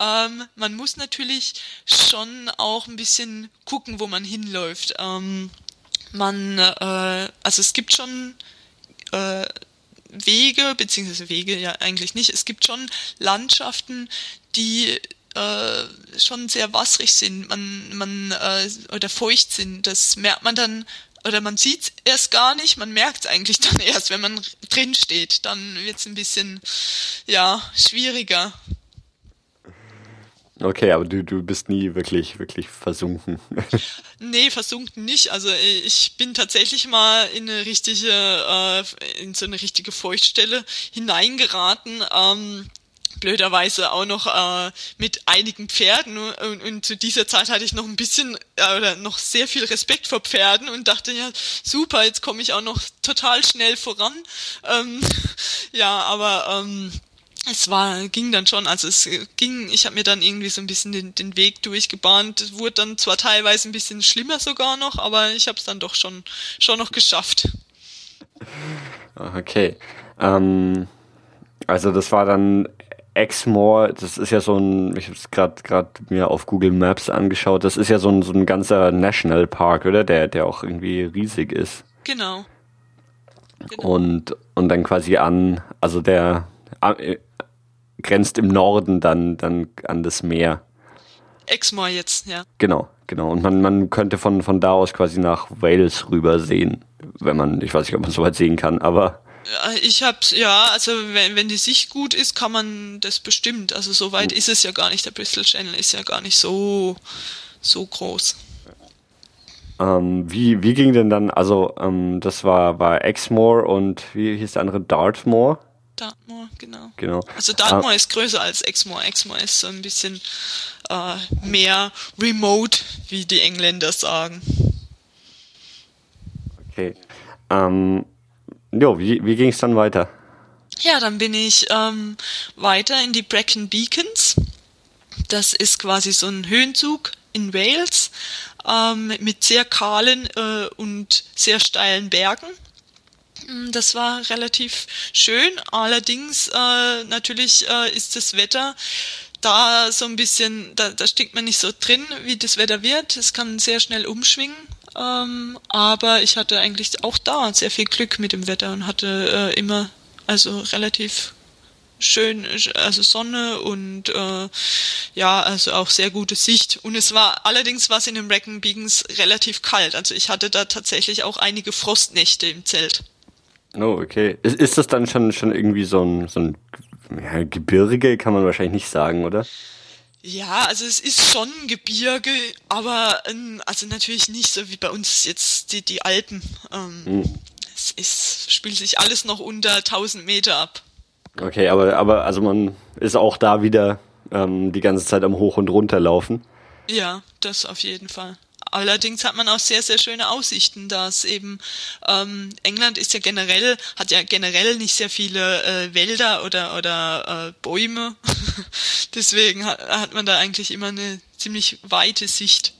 Ähm, man muss natürlich schon auch ein bisschen gucken, wo man hinläuft. Ähm, man, äh, also es gibt schon äh, Wege, beziehungsweise Wege ja eigentlich nicht. Es gibt schon Landschaften, die äh, schon sehr wasserig sind, man, man äh, oder feucht sind. Das merkt man dann oder man sieht es erst gar nicht, man merkt es eigentlich dann erst, wenn man drin steht. Dann wird es ein bisschen ja schwieriger. Okay, aber du, du bist nie wirklich, wirklich versunken. nee, versunken nicht. Also ich bin tatsächlich mal in eine richtige, äh, in so eine richtige Feuchtstelle hineingeraten. Ähm, blöderweise auch noch äh, mit einigen Pferden. Und, und, zu dieser Zeit hatte ich noch ein bisschen äh, oder noch sehr viel Respekt vor Pferden und dachte ja super jetzt komme ich auch noch total schnell voran. Ähm, ja aber ähm, es war ging dann schon also es ging ich habe mir dann irgendwie so ein bisschen den, den Weg durchgebahnt. Es wurde dann zwar teilweise ein bisschen schlimmer sogar noch aber ich habe es dann doch schon schon noch geschafft. Okay. Ähm, also das war dann Exmoor, das ist ja so ein, ich habe es gerade gerade mir auf Google Maps angeschaut, das ist ja so ein, so ein ganzer Nationalpark, oder? Der, der auch irgendwie riesig ist. Genau. genau. Und, und dann quasi an, also der äh, grenzt im Norden dann, dann an das Meer. Exmoor jetzt, ja. Genau, genau. Und man, man könnte von, von da aus quasi nach Wales rüber sehen, wenn man, ich weiß nicht, ob man so weit sehen kann, aber ich hab's, ja, also wenn, wenn die Sicht gut ist, kann man das bestimmt. Also so weit ist es ja gar nicht. Der Bristol Channel ist ja gar nicht so, so groß. Ähm, wie, wie ging denn dann, also ähm, das war, war Exmoor und wie hieß der andere? Dartmoor? Dartmoor, genau. genau. Also Dartmoor ah. ist größer als Exmoor. Exmoor ist so ein bisschen äh, mehr remote, wie die Engländer sagen. Okay. Ähm, Jo, wie, wie ging es dann weiter? Ja, dann bin ich ähm, weiter in die Brecon Beacons. Das ist quasi so ein Höhenzug in Wales ähm, mit sehr kahlen äh, und sehr steilen Bergen. Mm, das war relativ schön. Allerdings äh, natürlich äh, ist das Wetter da so ein bisschen, da, da steckt man nicht so drin, wie das Wetter wird. Es kann sehr schnell umschwingen. Ähm, aber ich hatte eigentlich auch da sehr viel Glück mit dem Wetter und hatte äh, immer also relativ schön, also Sonne und äh, ja, also auch sehr gute Sicht. Und es war allerdings was in den Beacons relativ kalt. Also ich hatte da tatsächlich auch einige Frostnächte im Zelt. Oh, okay. Ist, ist das dann schon, schon irgendwie so ein, so ein ja, Gebirge, kann man wahrscheinlich nicht sagen, oder? Ja, also es ist schon Gebirge, aber ähm, also natürlich nicht so wie bei uns jetzt die, die Alpen. Ähm, hm. Es ist, spielt sich alles noch unter 1000 Meter ab. Okay, aber, aber also man ist auch da wieder ähm, die ganze Zeit am Hoch- und Runterlaufen. Ja, das auf jeden Fall. Allerdings hat man auch sehr, sehr schöne Aussichten, dass eben ähm, England ist ja generell, hat ja generell nicht sehr viele äh, Wälder oder, oder äh, Bäume. Deswegen hat, hat man da eigentlich immer eine ziemlich weite Sicht.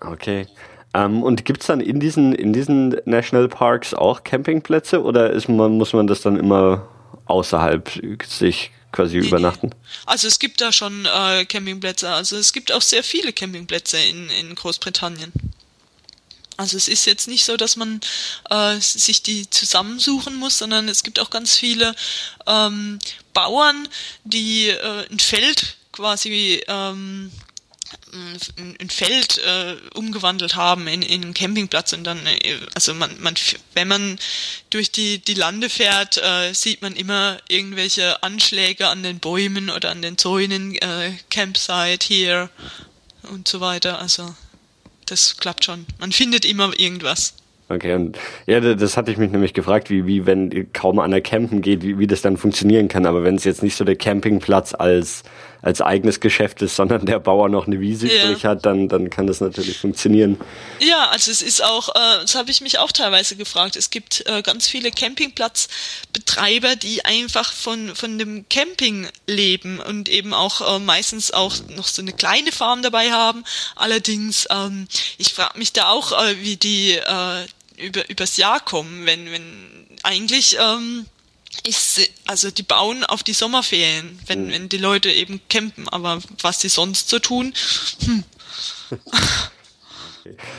Okay. Ähm, und gibt's dann in diesen, in diesen Nationalparks auch Campingplätze oder ist man, muss man das dann immer außerhalb sich quasi nee, übernachten? Also es gibt da schon äh, Campingplätze. Also es gibt auch sehr viele Campingplätze in, in Großbritannien. Also es ist jetzt nicht so, dass man äh, sich die zusammensuchen muss, sondern es gibt auch ganz viele ähm, Bauern, die äh, ein Feld quasi ähm, ein Feld äh, umgewandelt haben in, in einen Campingplatz und dann, äh, also man, man, wenn man durch die, die Lande fährt, äh, sieht man immer irgendwelche Anschläge an den Bäumen oder an den Zäunen, äh, Campsite hier und so weiter. Also das klappt schon. Man findet immer irgendwas. Okay, und ja, das hatte ich mich nämlich gefragt, wie, wie wenn kaum einer campen geht, wie, wie das dann funktionieren kann. Aber wenn es jetzt nicht so der Campingplatz als als eigenes Geschäft ist, sondern der Bauer noch eine Wiese ja. übrig hat, dann, dann kann das natürlich funktionieren. Ja, also es ist auch, äh, das habe ich mich auch teilweise gefragt, es gibt äh, ganz viele Campingplatzbetreiber, die einfach von, von dem Camping leben und eben auch äh, meistens auch noch so eine kleine Farm dabei haben. Allerdings, ähm, ich frage mich da auch, äh, wie die äh, über, übers Jahr kommen, wenn, wenn eigentlich ähm, ich, also die bauen auf die Sommerferien, wenn, mhm. wenn die Leute eben campen, aber was die sonst so tun, hm.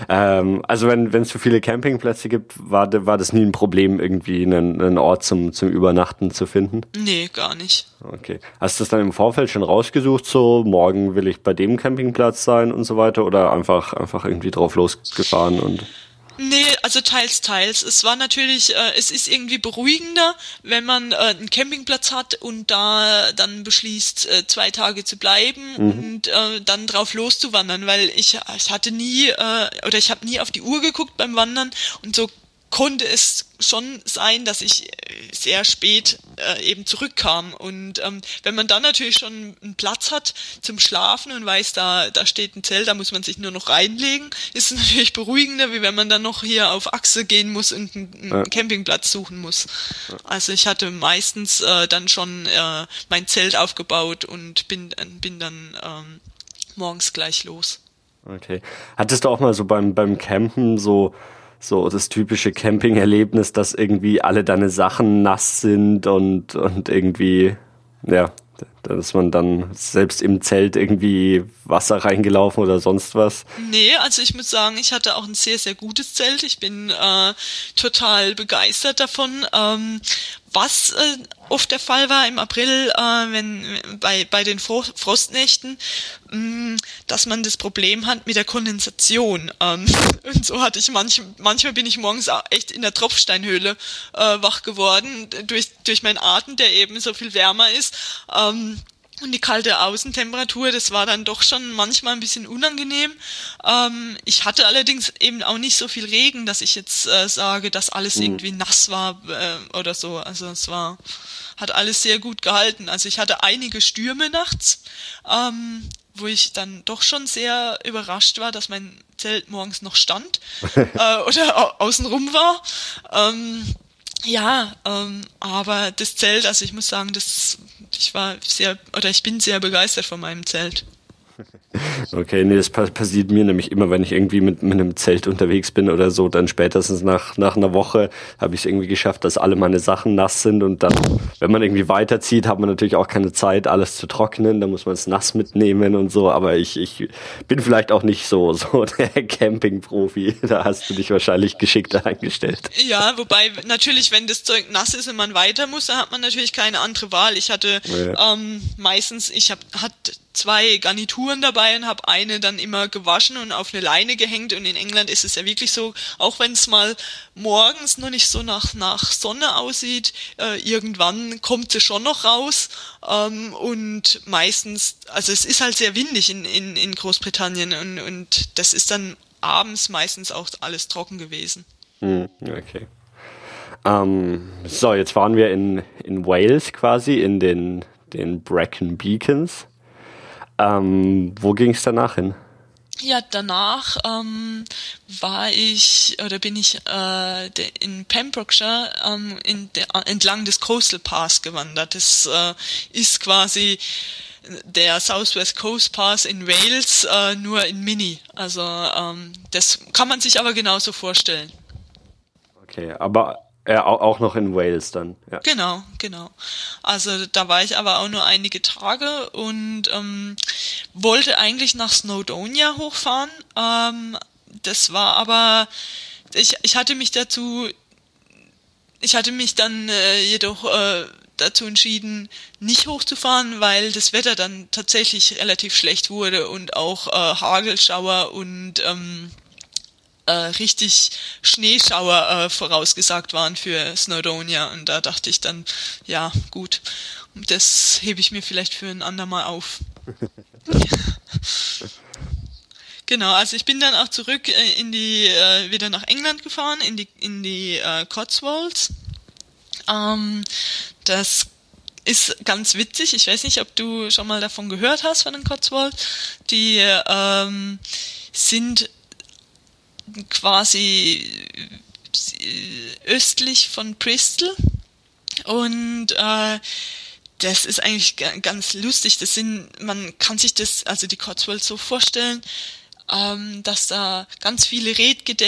Ähm, also wenn es zu viele Campingplätze gibt, war, war das nie ein Problem, irgendwie einen, einen Ort zum, zum Übernachten zu finden? Nee, gar nicht. Okay. Hast du das dann im Vorfeld schon rausgesucht, so morgen will ich bei dem Campingplatz sein und so weiter oder einfach, einfach irgendwie drauf losgefahren und Nee, also teils, teils. Es war natürlich, äh, es ist irgendwie beruhigender, wenn man äh, einen Campingplatz hat und da dann beschließt, äh, zwei Tage zu bleiben mhm. und äh, dann drauf loszuwandern, weil ich, ich hatte nie äh, oder ich habe nie auf die Uhr geguckt beim Wandern und so konnte es schon sein, dass ich äh, sehr spät äh, eben zurückkam. Und ähm, wenn man dann natürlich schon einen Platz hat zum Schlafen und weiß, da, da steht ein Zelt, da muss man sich nur noch reinlegen, ist es natürlich beruhigender, wie wenn man dann noch hier auf Achse gehen muss und einen, ja. Campingplatz suchen muss. Also ich hatte meistens äh, dann schon äh, mein Zelt aufgebaut und bin, bin dann ähm, morgens gleich los. Okay. Hattest du auch mal so beim, beim Campen so so das typische Camping-Erlebnis, dass irgendwie alle deine Sachen nass sind und, und irgendwie, ja, dass man dann selbst im Zelt irgendwie Wasser reingelaufen oder sonst was? Nee, also ich muss sagen, ich hatte auch ein sehr, sehr gutes Zelt. Ich bin äh, total begeistert davon. Ähm, was äh, oft der Fall war im April, äh, wenn bei, bei den Fro Frostnächten, mh, mm, dass man das Problem hat mit der Kondensation. Ähm, und so hatte ich manch, manchmal bin ich morgens echt in der Tropfsteinhöhle äh, wach geworden durch, durch meinen Atem, der eben so viel wärmer ist. Ähm, und die kalte Außentemperatur, das war dann doch schon manchmal ein bisschen unangenehm. Ähm, ich hatte allerdings eben auch nicht so viel Regen, dass ich jetzt äh, sage, dass alles mhm. irgendwie nass war äh, oder so. Also es war, hat alles sehr gut gehalten. Also ich hatte einige Stürme nachts, ähm, wo ich dann doch schon sehr überrascht war, dass mein Zelt morgens noch stand äh, oder außenrum war. Ähm, ja, ähm, aber das Zelt, also ich muss sagen, das, ich war sehr, oder ich bin sehr begeistert von meinem Zelt. Okay, nee, das passiert mir nämlich immer, wenn ich irgendwie mit, mit einem Zelt unterwegs bin oder so, dann spätestens nach, nach einer Woche habe ich es irgendwie geschafft, dass alle meine Sachen nass sind und dann, wenn man irgendwie weiterzieht, hat man natürlich auch keine Zeit, alles zu trocknen, dann muss man es nass mitnehmen und so, aber ich, ich bin vielleicht auch nicht so, so der Camping-Profi, da hast du dich wahrscheinlich geschickter eingestellt. Ja, wobei natürlich, wenn das Zeug nass ist und man weiter muss, dann hat man natürlich keine andere Wahl. Ich hatte ja. ähm, meistens, ich habe, hat zwei Garnituren dabei und habe eine dann immer gewaschen und auf eine Leine gehängt. Und in England ist es ja wirklich so, auch wenn es mal morgens noch nicht so nach, nach Sonne aussieht, äh, irgendwann kommt sie schon noch raus. Ähm, und meistens, also es ist halt sehr windig in, in, in Großbritannien und, und das ist dann abends meistens auch alles trocken gewesen. Hm, okay. Ähm, so, jetzt waren wir in, in Wales quasi, in den, den Brecon Beacons. Ähm, wo ging es danach hin? Ja, danach ähm, war ich oder bin ich äh, in Pembrokeshire ähm, in de, entlang des Coastal Pass gewandert. Das äh, ist quasi der Southwest Coast Pass in Wales, äh, nur in Mini. Also ähm, das kann man sich aber genauso vorstellen. Okay, aber ja, auch noch in Wales dann. Ja. Genau, genau. Also da war ich aber auch nur einige Tage und ähm, wollte eigentlich nach Snowdonia hochfahren. Ähm, das war aber, ich, ich hatte mich dazu, ich hatte mich dann äh, jedoch äh, dazu entschieden, nicht hochzufahren, weil das Wetter dann tatsächlich relativ schlecht wurde und auch äh, Hagelschauer und ähm, äh, richtig Schneeschauer äh, vorausgesagt waren für Snowdonia. Und da dachte ich dann, ja, gut, das hebe ich mir vielleicht für ein andermal auf. Genau, also ich bin dann auch zurück äh, in die, äh, wieder nach England gefahren, in die, in die äh, Cotswolds. Ähm, das ist ganz witzig. Ich weiß nicht, ob du schon mal davon gehört hast, von den Cotswolds. Die ähm, sind quasi östlich von Bristol und äh, das ist eigentlich ganz lustig. Das sind, man kann sich das, also die Cotswolds so vorstellen, ähm, dass da ganz viele Redgede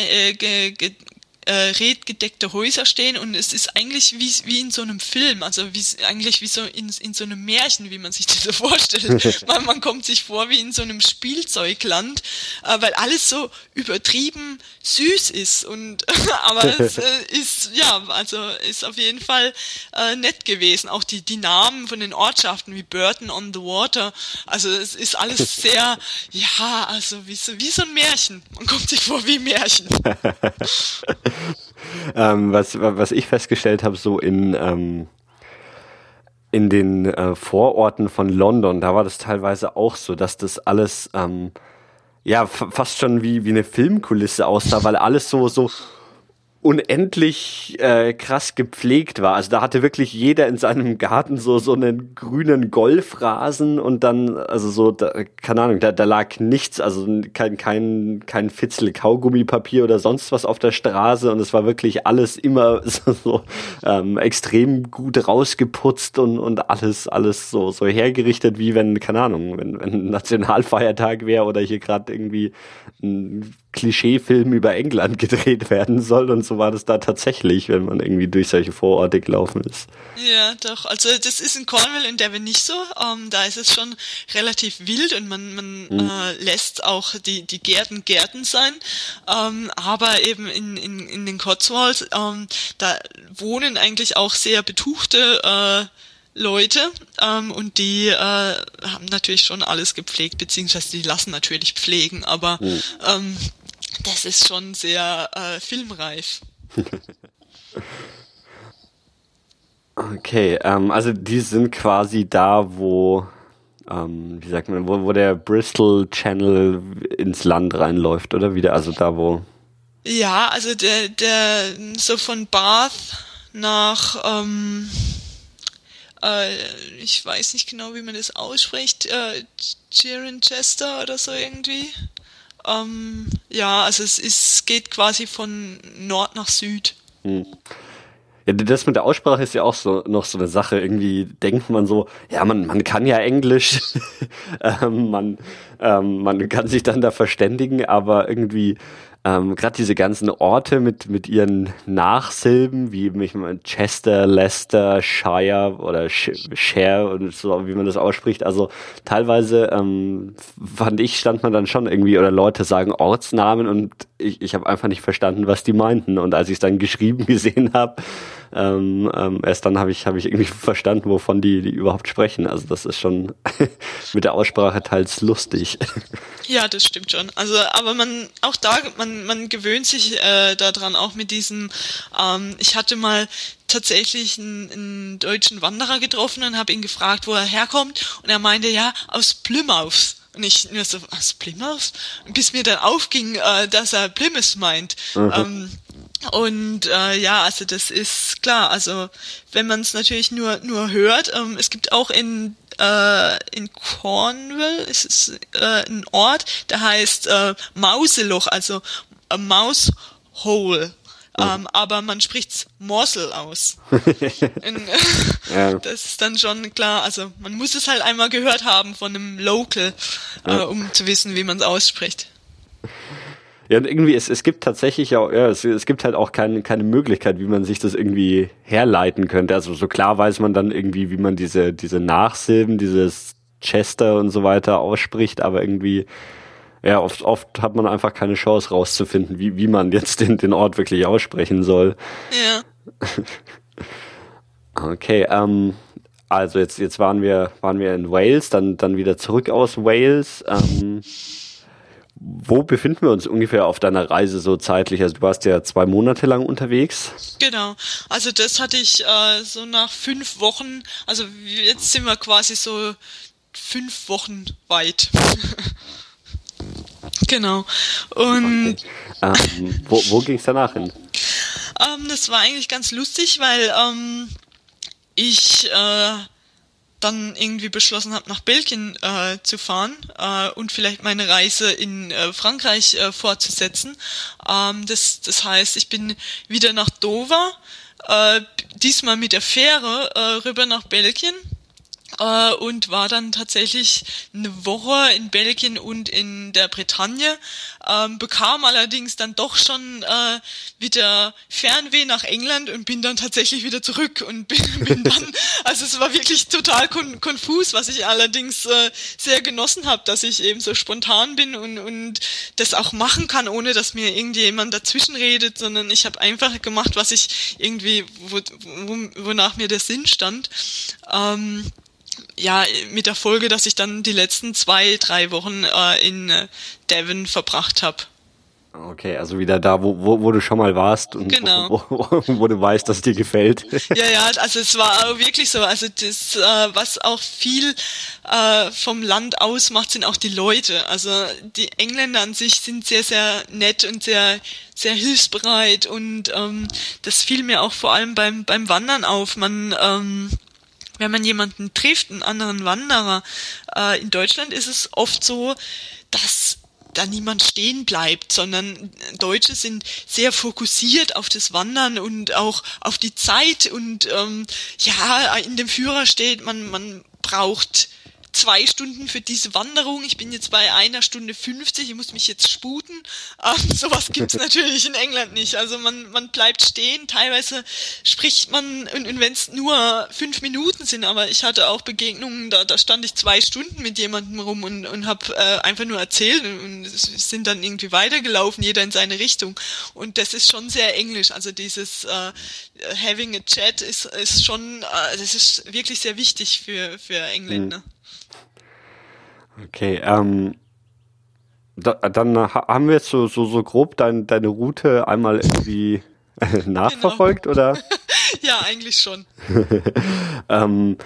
äh, redgedeckte Häuser stehen und es ist eigentlich wie, wie in so einem Film, also wie, eigentlich wie so in, in so einem Märchen, wie man sich das so vorstellt. man, man kommt sich vor wie in so einem Spielzeugland, äh, weil alles so übertrieben süß ist und aber es äh, ist ja also ist auf jeden Fall äh, nett gewesen. Auch die die Namen von den Ortschaften wie Burton on the Water, also es ist alles sehr ja also wie so wie so ein Märchen. Man kommt sich vor wie ein Märchen. Ähm, was, was ich festgestellt habe, so in, ähm, in den äh, Vororten von London, da war das teilweise auch so, dass das alles ähm, ja fast schon wie, wie eine Filmkulisse aussah, weil alles so, so unendlich äh, krass gepflegt war. Also da hatte wirklich jeder in seinem Garten so so einen grünen Golfrasen und dann also so da, keine Ahnung, da, da lag nichts, also kein kein kein Fitzel Kaugummipapier oder sonst was auf der Straße und es war wirklich alles immer so, so ähm, extrem gut rausgeputzt und und alles alles so so hergerichtet wie wenn keine Ahnung, wenn, wenn Nationalfeiertag wäre oder hier gerade irgendwie ein Klischeefilm über England gedreht werden soll und so war das da tatsächlich, wenn man irgendwie durch solche Vororte gelaufen ist. Ja, doch. Also das ist in Cornwall in Devon nicht so. Ähm, da ist es schon relativ wild und man, man mhm. äh, lässt auch die, die Gärten Gärten sein. Ähm, aber eben in, in, in den Cotswolds, ähm, da wohnen eigentlich auch sehr betuchte äh, Leute ähm, und die äh, haben natürlich schon alles gepflegt, beziehungsweise die lassen natürlich pflegen, aber mhm. ähm, das ist schon sehr äh, filmreif. okay, ähm, also die sind quasi da, wo, ähm, wie sagt man, wo, wo der Bristol Channel ins Land reinläuft, oder wieder? Also da, wo. Ja, also der, der so von Bath nach ähm, äh, ich weiß nicht genau, wie man das ausspricht, äh, Chester oder so irgendwie. Ähm, ja, also es ist, geht quasi von Nord nach Süd. Hm. Ja, das mit der Aussprache ist ja auch so noch so eine Sache. Irgendwie denkt man so, ja, man, man kann ja Englisch, ähm, man, ähm, man kann sich dann da verständigen, aber irgendwie ähm, Gerade diese ganzen Orte mit, mit ihren Nachsilben, wie mich Chester, Leicester, Shire oder Share und so, wie man das ausspricht. Also teilweise ähm, fand ich, stand man dann schon irgendwie, oder Leute sagen Ortsnamen und ich, ich habe einfach nicht verstanden, was die meinten. Und als ich es dann geschrieben gesehen habe, ähm, ähm, erst dann habe ich, hab ich irgendwie verstanden, wovon die, die überhaupt sprechen. Also das ist schon mit der Aussprache teils lustig. Ja, das stimmt schon. Also, aber man, auch da, man, man gewöhnt sich äh, daran, auch mit diesem, ähm, ich hatte mal tatsächlich einen, einen deutschen Wanderer getroffen und habe ihn gefragt, wo er herkommt. Und er meinte, ja, aus Plymouth. Und ich nur so, aus Plymouth? Bis mir dann aufging, äh, dass er Plymouth meint. Mhm. Ähm, und äh, ja, also das ist klar. Also wenn man es natürlich nur nur hört, ähm, es gibt auch in äh, in Cornwall ist es äh, ein Ort, der heißt äh, Mauseloch, also a Mouse Hole. Oh. Ähm, aber man spricht's Morsel aus. In, ja. Das ist dann schon klar. Also man muss es halt einmal gehört haben von einem Local, äh, um zu wissen, wie man es ausspricht. Ja, und irgendwie, es, es gibt tatsächlich auch, ja, es, es gibt halt auch keine, keine Möglichkeit, wie man sich das irgendwie herleiten könnte. Also so klar weiß man dann irgendwie, wie man diese, diese Nachsilben, dieses Chester und so weiter ausspricht, aber irgendwie, ja, oft, oft hat man einfach keine Chance rauszufinden, wie, wie man jetzt den, den Ort wirklich aussprechen soll. Ja. okay, ähm, also jetzt, jetzt waren wir, waren wir in Wales, dann, dann wieder zurück aus Wales. Ähm, wo befinden wir uns ungefähr auf deiner Reise so zeitlich? Also du warst ja zwei Monate lang unterwegs. Genau. Also das hatte ich äh, so nach fünf Wochen, also jetzt sind wir quasi so fünf Wochen weit. genau. Und okay. ähm, wo, wo ging es danach hin? Ähm, das war eigentlich ganz lustig, weil ähm, ich äh, dann irgendwie beschlossen habe, nach Belgien äh, zu fahren äh, und vielleicht meine Reise in äh, Frankreich äh, fortzusetzen. Ähm, das, das heißt, ich bin wieder nach Dover, äh, diesmal mit der Fähre äh, rüber nach Belgien äh, und war dann tatsächlich eine Woche in Belgien und in der Bretagne ähm, bekam allerdings dann doch schon äh, wieder Fernweh nach England und bin dann tatsächlich wieder zurück und bin, bin dann, also es war wirklich total kon konfus, was ich allerdings äh, sehr genossen habe, dass ich eben so spontan bin und, und das auch machen kann, ohne dass mir irgendjemand dazwischen redet, sondern ich habe einfach gemacht, was ich irgendwie, wo, wo, wonach mir der Sinn stand. Ähm, ja, mit der Folge, dass ich dann die letzten zwei, drei Wochen äh, in äh, Devon verbracht habe. Okay, also wieder da, wo, wo, wo du schon mal warst und genau. wo, wo, wo du weißt, dass es dir gefällt. Ja, ja, also es war wirklich so. Also das, äh, was auch viel äh, vom Land ausmacht, sind auch die Leute. Also die Engländer an sich sind sehr, sehr nett und sehr, sehr hilfsbereit und ähm, das fiel mir auch vor allem beim, beim Wandern auf. Man ähm, wenn man jemanden trifft, einen anderen Wanderer, äh, in Deutschland ist es oft so, dass da niemand stehen bleibt, sondern Deutsche sind sehr fokussiert auf das Wandern und auch auf die Zeit und ähm, ja, in dem Führer steht, man, man braucht zwei Stunden für diese Wanderung. Ich bin jetzt bei einer Stunde 50, ich muss mich jetzt sputen. Ähm, sowas gibt's natürlich in England nicht. Also man, man bleibt stehen, teilweise spricht man, und, und wenn es nur fünf Minuten sind, aber ich hatte auch Begegnungen, da, da stand ich zwei Stunden mit jemandem rum und, und habe äh, einfach nur erzählt und, und sind dann irgendwie weitergelaufen, jeder in seine Richtung. Und das ist schon sehr englisch. Also dieses äh, having a chat ist, ist schon, äh, das ist wirklich sehr wichtig für, für Engländer. Mhm. Okay, ähm, da, dann haben wir jetzt so, so, so grob dein, deine Route einmal irgendwie nachverfolgt, genau. oder? ja, eigentlich schon. ähm,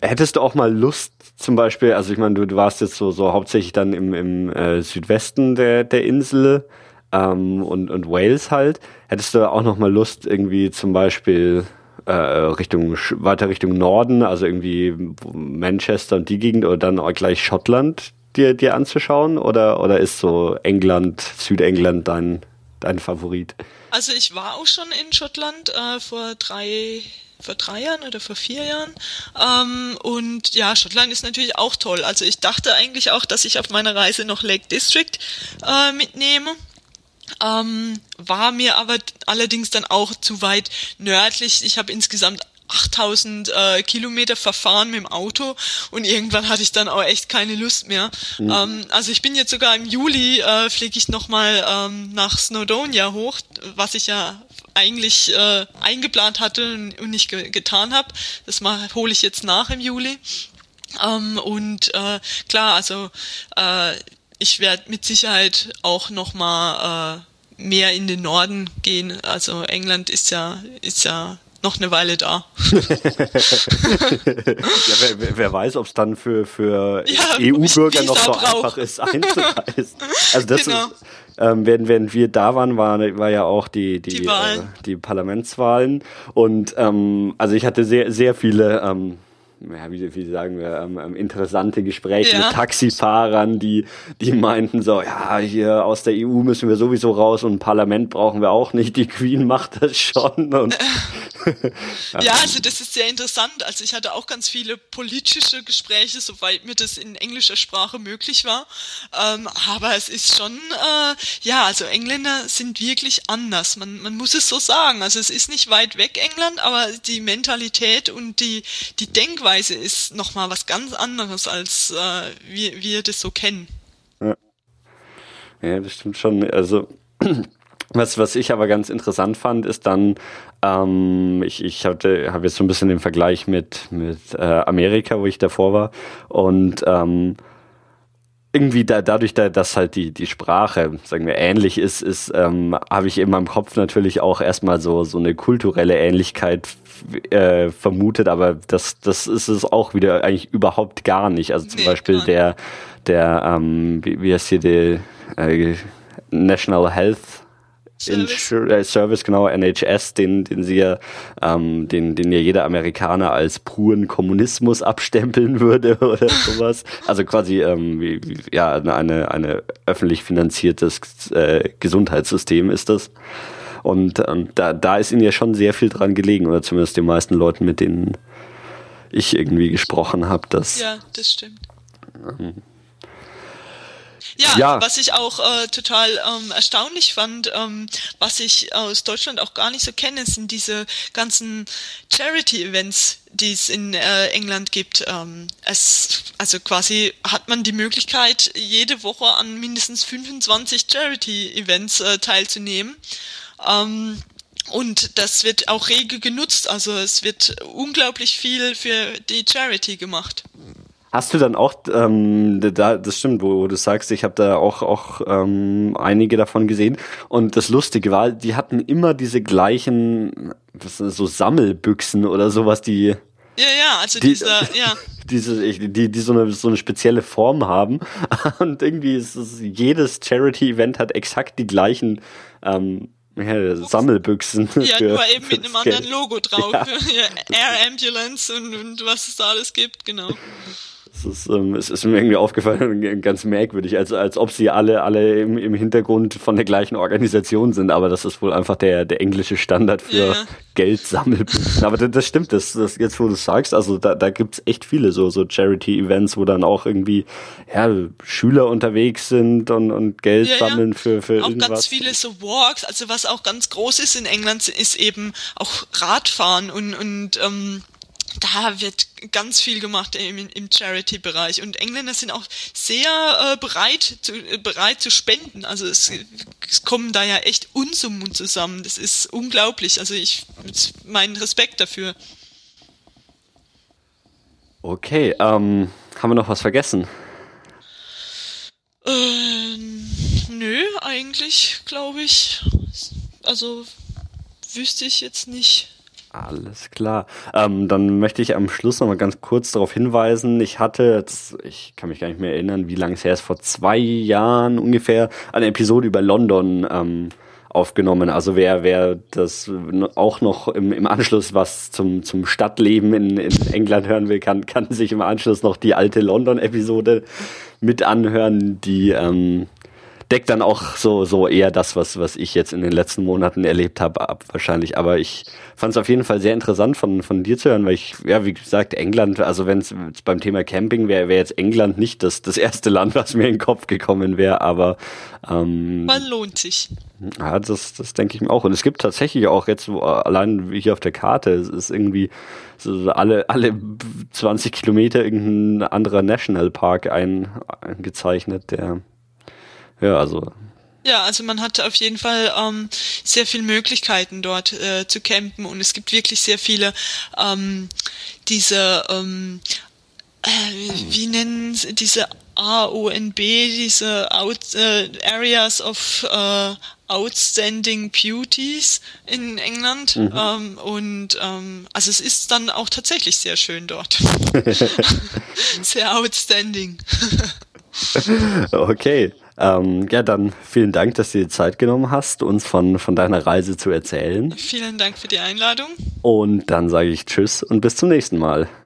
hättest du auch mal Lust, zum Beispiel, also ich meine, du, du warst jetzt so, so hauptsächlich dann im, im äh, Südwesten der, der Insel ähm, und, und Wales halt. Hättest du auch noch mal Lust, irgendwie zum Beispiel äh, Richtung weiter Richtung Norden, also irgendwie Manchester und die Gegend oder dann gleich Schottland dir, dir anzuschauen? Oder, oder ist so England, Südengland dein, dein Favorit? Also ich war auch schon in Schottland äh, vor drei vor drei Jahren oder vor vier Jahren. Ähm, und ja, Schottland ist natürlich auch toll. Also ich dachte eigentlich auch, dass ich auf meiner Reise noch Lake District äh, mitnehme. Ähm, war mir aber allerdings dann auch zu weit nördlich. Ich habe insgesamt 8000 äh, Kilometer verfahren mit dem Auto und irgendwann hatte ich dann auch echt keine Lust mehr. Mhm. Ähm, also ich bin jetzt sogar im Juli, äh, fliege ich nochmal ähm, nach Snowdonia hoch, was ich ja eigentlich äh, eingeplant hatte und nicht ge getan habe. Das hole ich jetzt nach im Juli. Ähm, und äh, klar, also äh, ich werde mit Sicherheit auch noch mal äh, mehr in den Norden gehen. Also England ist ja ist ja noch eine Weile da. ja, wer, wer, weiß, ob es dann für, für ja, EU-Bürger noch so brauch. einfach ist, einzureisen. Also das genau. ist, ähm, während, während wir da waren, war, war ja auch die, die, die, äh, die Parlamentswahlen. Und ähm, also ich hatte sehr, sehr viele ähm, ja, wie, wie sagen wir, ähm, interessante Gespräche ja. mit Taxifahrern, die, die meinten so, ja, hier aus der EU müssen wir sowieso raus und ein Parlament brauchen wir auch nicht, die Queen macht das schon. Und ja, also das ist sehr interessant. Also ich hatte auch ganz viele politische Gespräche, soweit mir das in englischer Sprache möglich war. Ähm, aber es ist schon, äh, ja, also Engländer sind wirklich anders. Man, man muss es so sagen. Also es ist nicht weit weg England, aber die Mentalität und die, die Denkweise ist nochmal was ganz anderes, als äh, wir, wir das so kennen. Ja. ja, das stimmt schon. Also was, was ich aber ganz interessant fand, ist dann, ähm, ich, ich hatte, habe jetzt so ein bisschen den Vergleich mit, mit äh, Amerika, wo ich davor war. Und ähm, irgendwie da, dadurch, da, dass halt die, die Sprache, sagen wir, ähnlich ist, ist ähm, habe ich in meinem Kopf natürlich auch erstmal so, so eine kulturelle Ähnlichkeit äh, vermutet, aber das, das ist es auch wieder eigentlich überhaupt gar nicht. Also zum nee, Beispiel der, der, ähm, wie, wie heißt hier der äh, National Health Service. Äh, Service, genau, NHS, den, den sie ja, ähm, den, den ja jeder Amerikaner als puren Kommunismus abstempeln würde oder sowas. Also quasi, ähm, wie, wie, ja, eine, eine öffentlich finanziertes äh, Gesundheitssystem ist das. Und ähm, da, da ist ihnen ja schon sehr viel dran gelegen, oder zumindest den meisten Leuten, mit denen ich irgendwie gesprochen habe, dass. Ja, das stimmt. Ähm, Ja, ja, was ich auch äh, total ähm, erstaunlich fand, ähm, was ich aus Deutschland auch gar nicht so kenne, sind diese ganzen Charity-Events, die es in äh, England gibt. Ähm, es, also quasi hat man die Möglichkeit, jede Woche an mindestens 25 Charity-Events äh, teilzunehmen. Ähm, und das wird auch rege genutzt. Also es wird unglaublich viel für die Charity gemacht. Hast du dann auch, ähm, da, das stimmt, wo, du sagst, ich habe da auch, auch ähm, einige davon gesehen. Und das Lustige war, die hatten immer diese gleichen, was sind das, so Sammelbüchsen oder sowas, die. Ja, ja, also die, dieser, ja. Diese, die, die so eine, so eine spezielle Form haben. Und irgendwie ist es, jedes Charity-Event hat exakt die gleichen ähm, ja, Sammelbüchsen. Ja, nur eben mit einem anderen Logo drauf. Ja. Air Ambulance und, und was es da alles gibt, genau. Es ist, ähm, es ist mir irgendwie aufgefallen, ganz merkwürdig, als, als ob sie alle, alle im, im Hintergrund von der gleichen Organisation sind, aber das ist wohl einfach der, der englische Standard für ja. Geldsammelbuchen. Aber das, das stimmt, das, das jetzt, wo du sagst, also da, da gibt's echt viele so, so Charity-Events, wo dann auch irgendwie ja, Schüler unterwegs sind und, und Geld ja, sammeln für, für auch irgendwas. ganz viele so Walks, also was auch ganz groß ist in England, ist eben auch Radfahren und, und ähm, da wird ganz viel gemacht im, im Charity-Bereich und Engländer sind auch sehr äh, bereit, zu, äh, bereit zu spenden. Also es, es, kommen da ja echt Unsummen zusammen. Das ist unglaublich. Also ich meinen Respekt dafür. Okay, ähm, haben wir noch was vergessen? Äh, nö, eigentlich glaube ich. Also wüsste ich jetzt nicht. Alles klar. Ähm, dann möchte ich am Schluss noch mal ganz kurz darauf hinweisen. Ich hatte, jetzt, ich kann mich gar nicht mehr erinnern, wie lange es her ist, vor zwei Jahren ungefähr, eine Episode über London ähm, aufgenommen. Also wer, wer das auch noch im, im Anschluss was zum, zum Stadtleben in, in England hören will, kann, kann sich im Anschluss noch die alte London-Episode mit anhören, die ähm, deckt dann auch so, so eher das, was, was ich jetzt in den letzten Monaten erlebt habe, ab wahrscheinlich. Aber ich fand es auf jeden Fall sehr interessant von, von dir zu hören, weil ich, ja, wie gesagt, England, also wenn es beim Thema Camping wäre, wäre jetzt England nicht das, das erste Land, was mir in den Kopf gekommen wäre, aber ähm, man lohnt sich. Ja, das, das denke ich mir auch. Und es gibt tatsächlich auch jetzt, allein wie hier auf der Karte, es ist irgendwie so alle, alle 20 Kilometer irgendein anderer Nationalpark ein, eingezeichnet, der ja, also. Ja, also man hat auf jeden Fall ähm, sehr viele Möglichkeiten dort äh, zu campen und es gibt wirklich sehr viele ähm, diese, ähm, äh, wie nennen sie diese AONB, diese Out, äh, Areas of äh, Outstanding Beauties in England. Mhm. Ähm, und ähm, also es ist dann auch tatsächlich sehr schön dort. sehr outstanding. okay. Ähm, ja, dann vielen Dank, dass du dir Zeit genommen hast, uns von, von deiner Reise zu erzählen. Vielen Dank für die Einladung. Und dann sage ich Tschüss und bis zum nächsten Mal.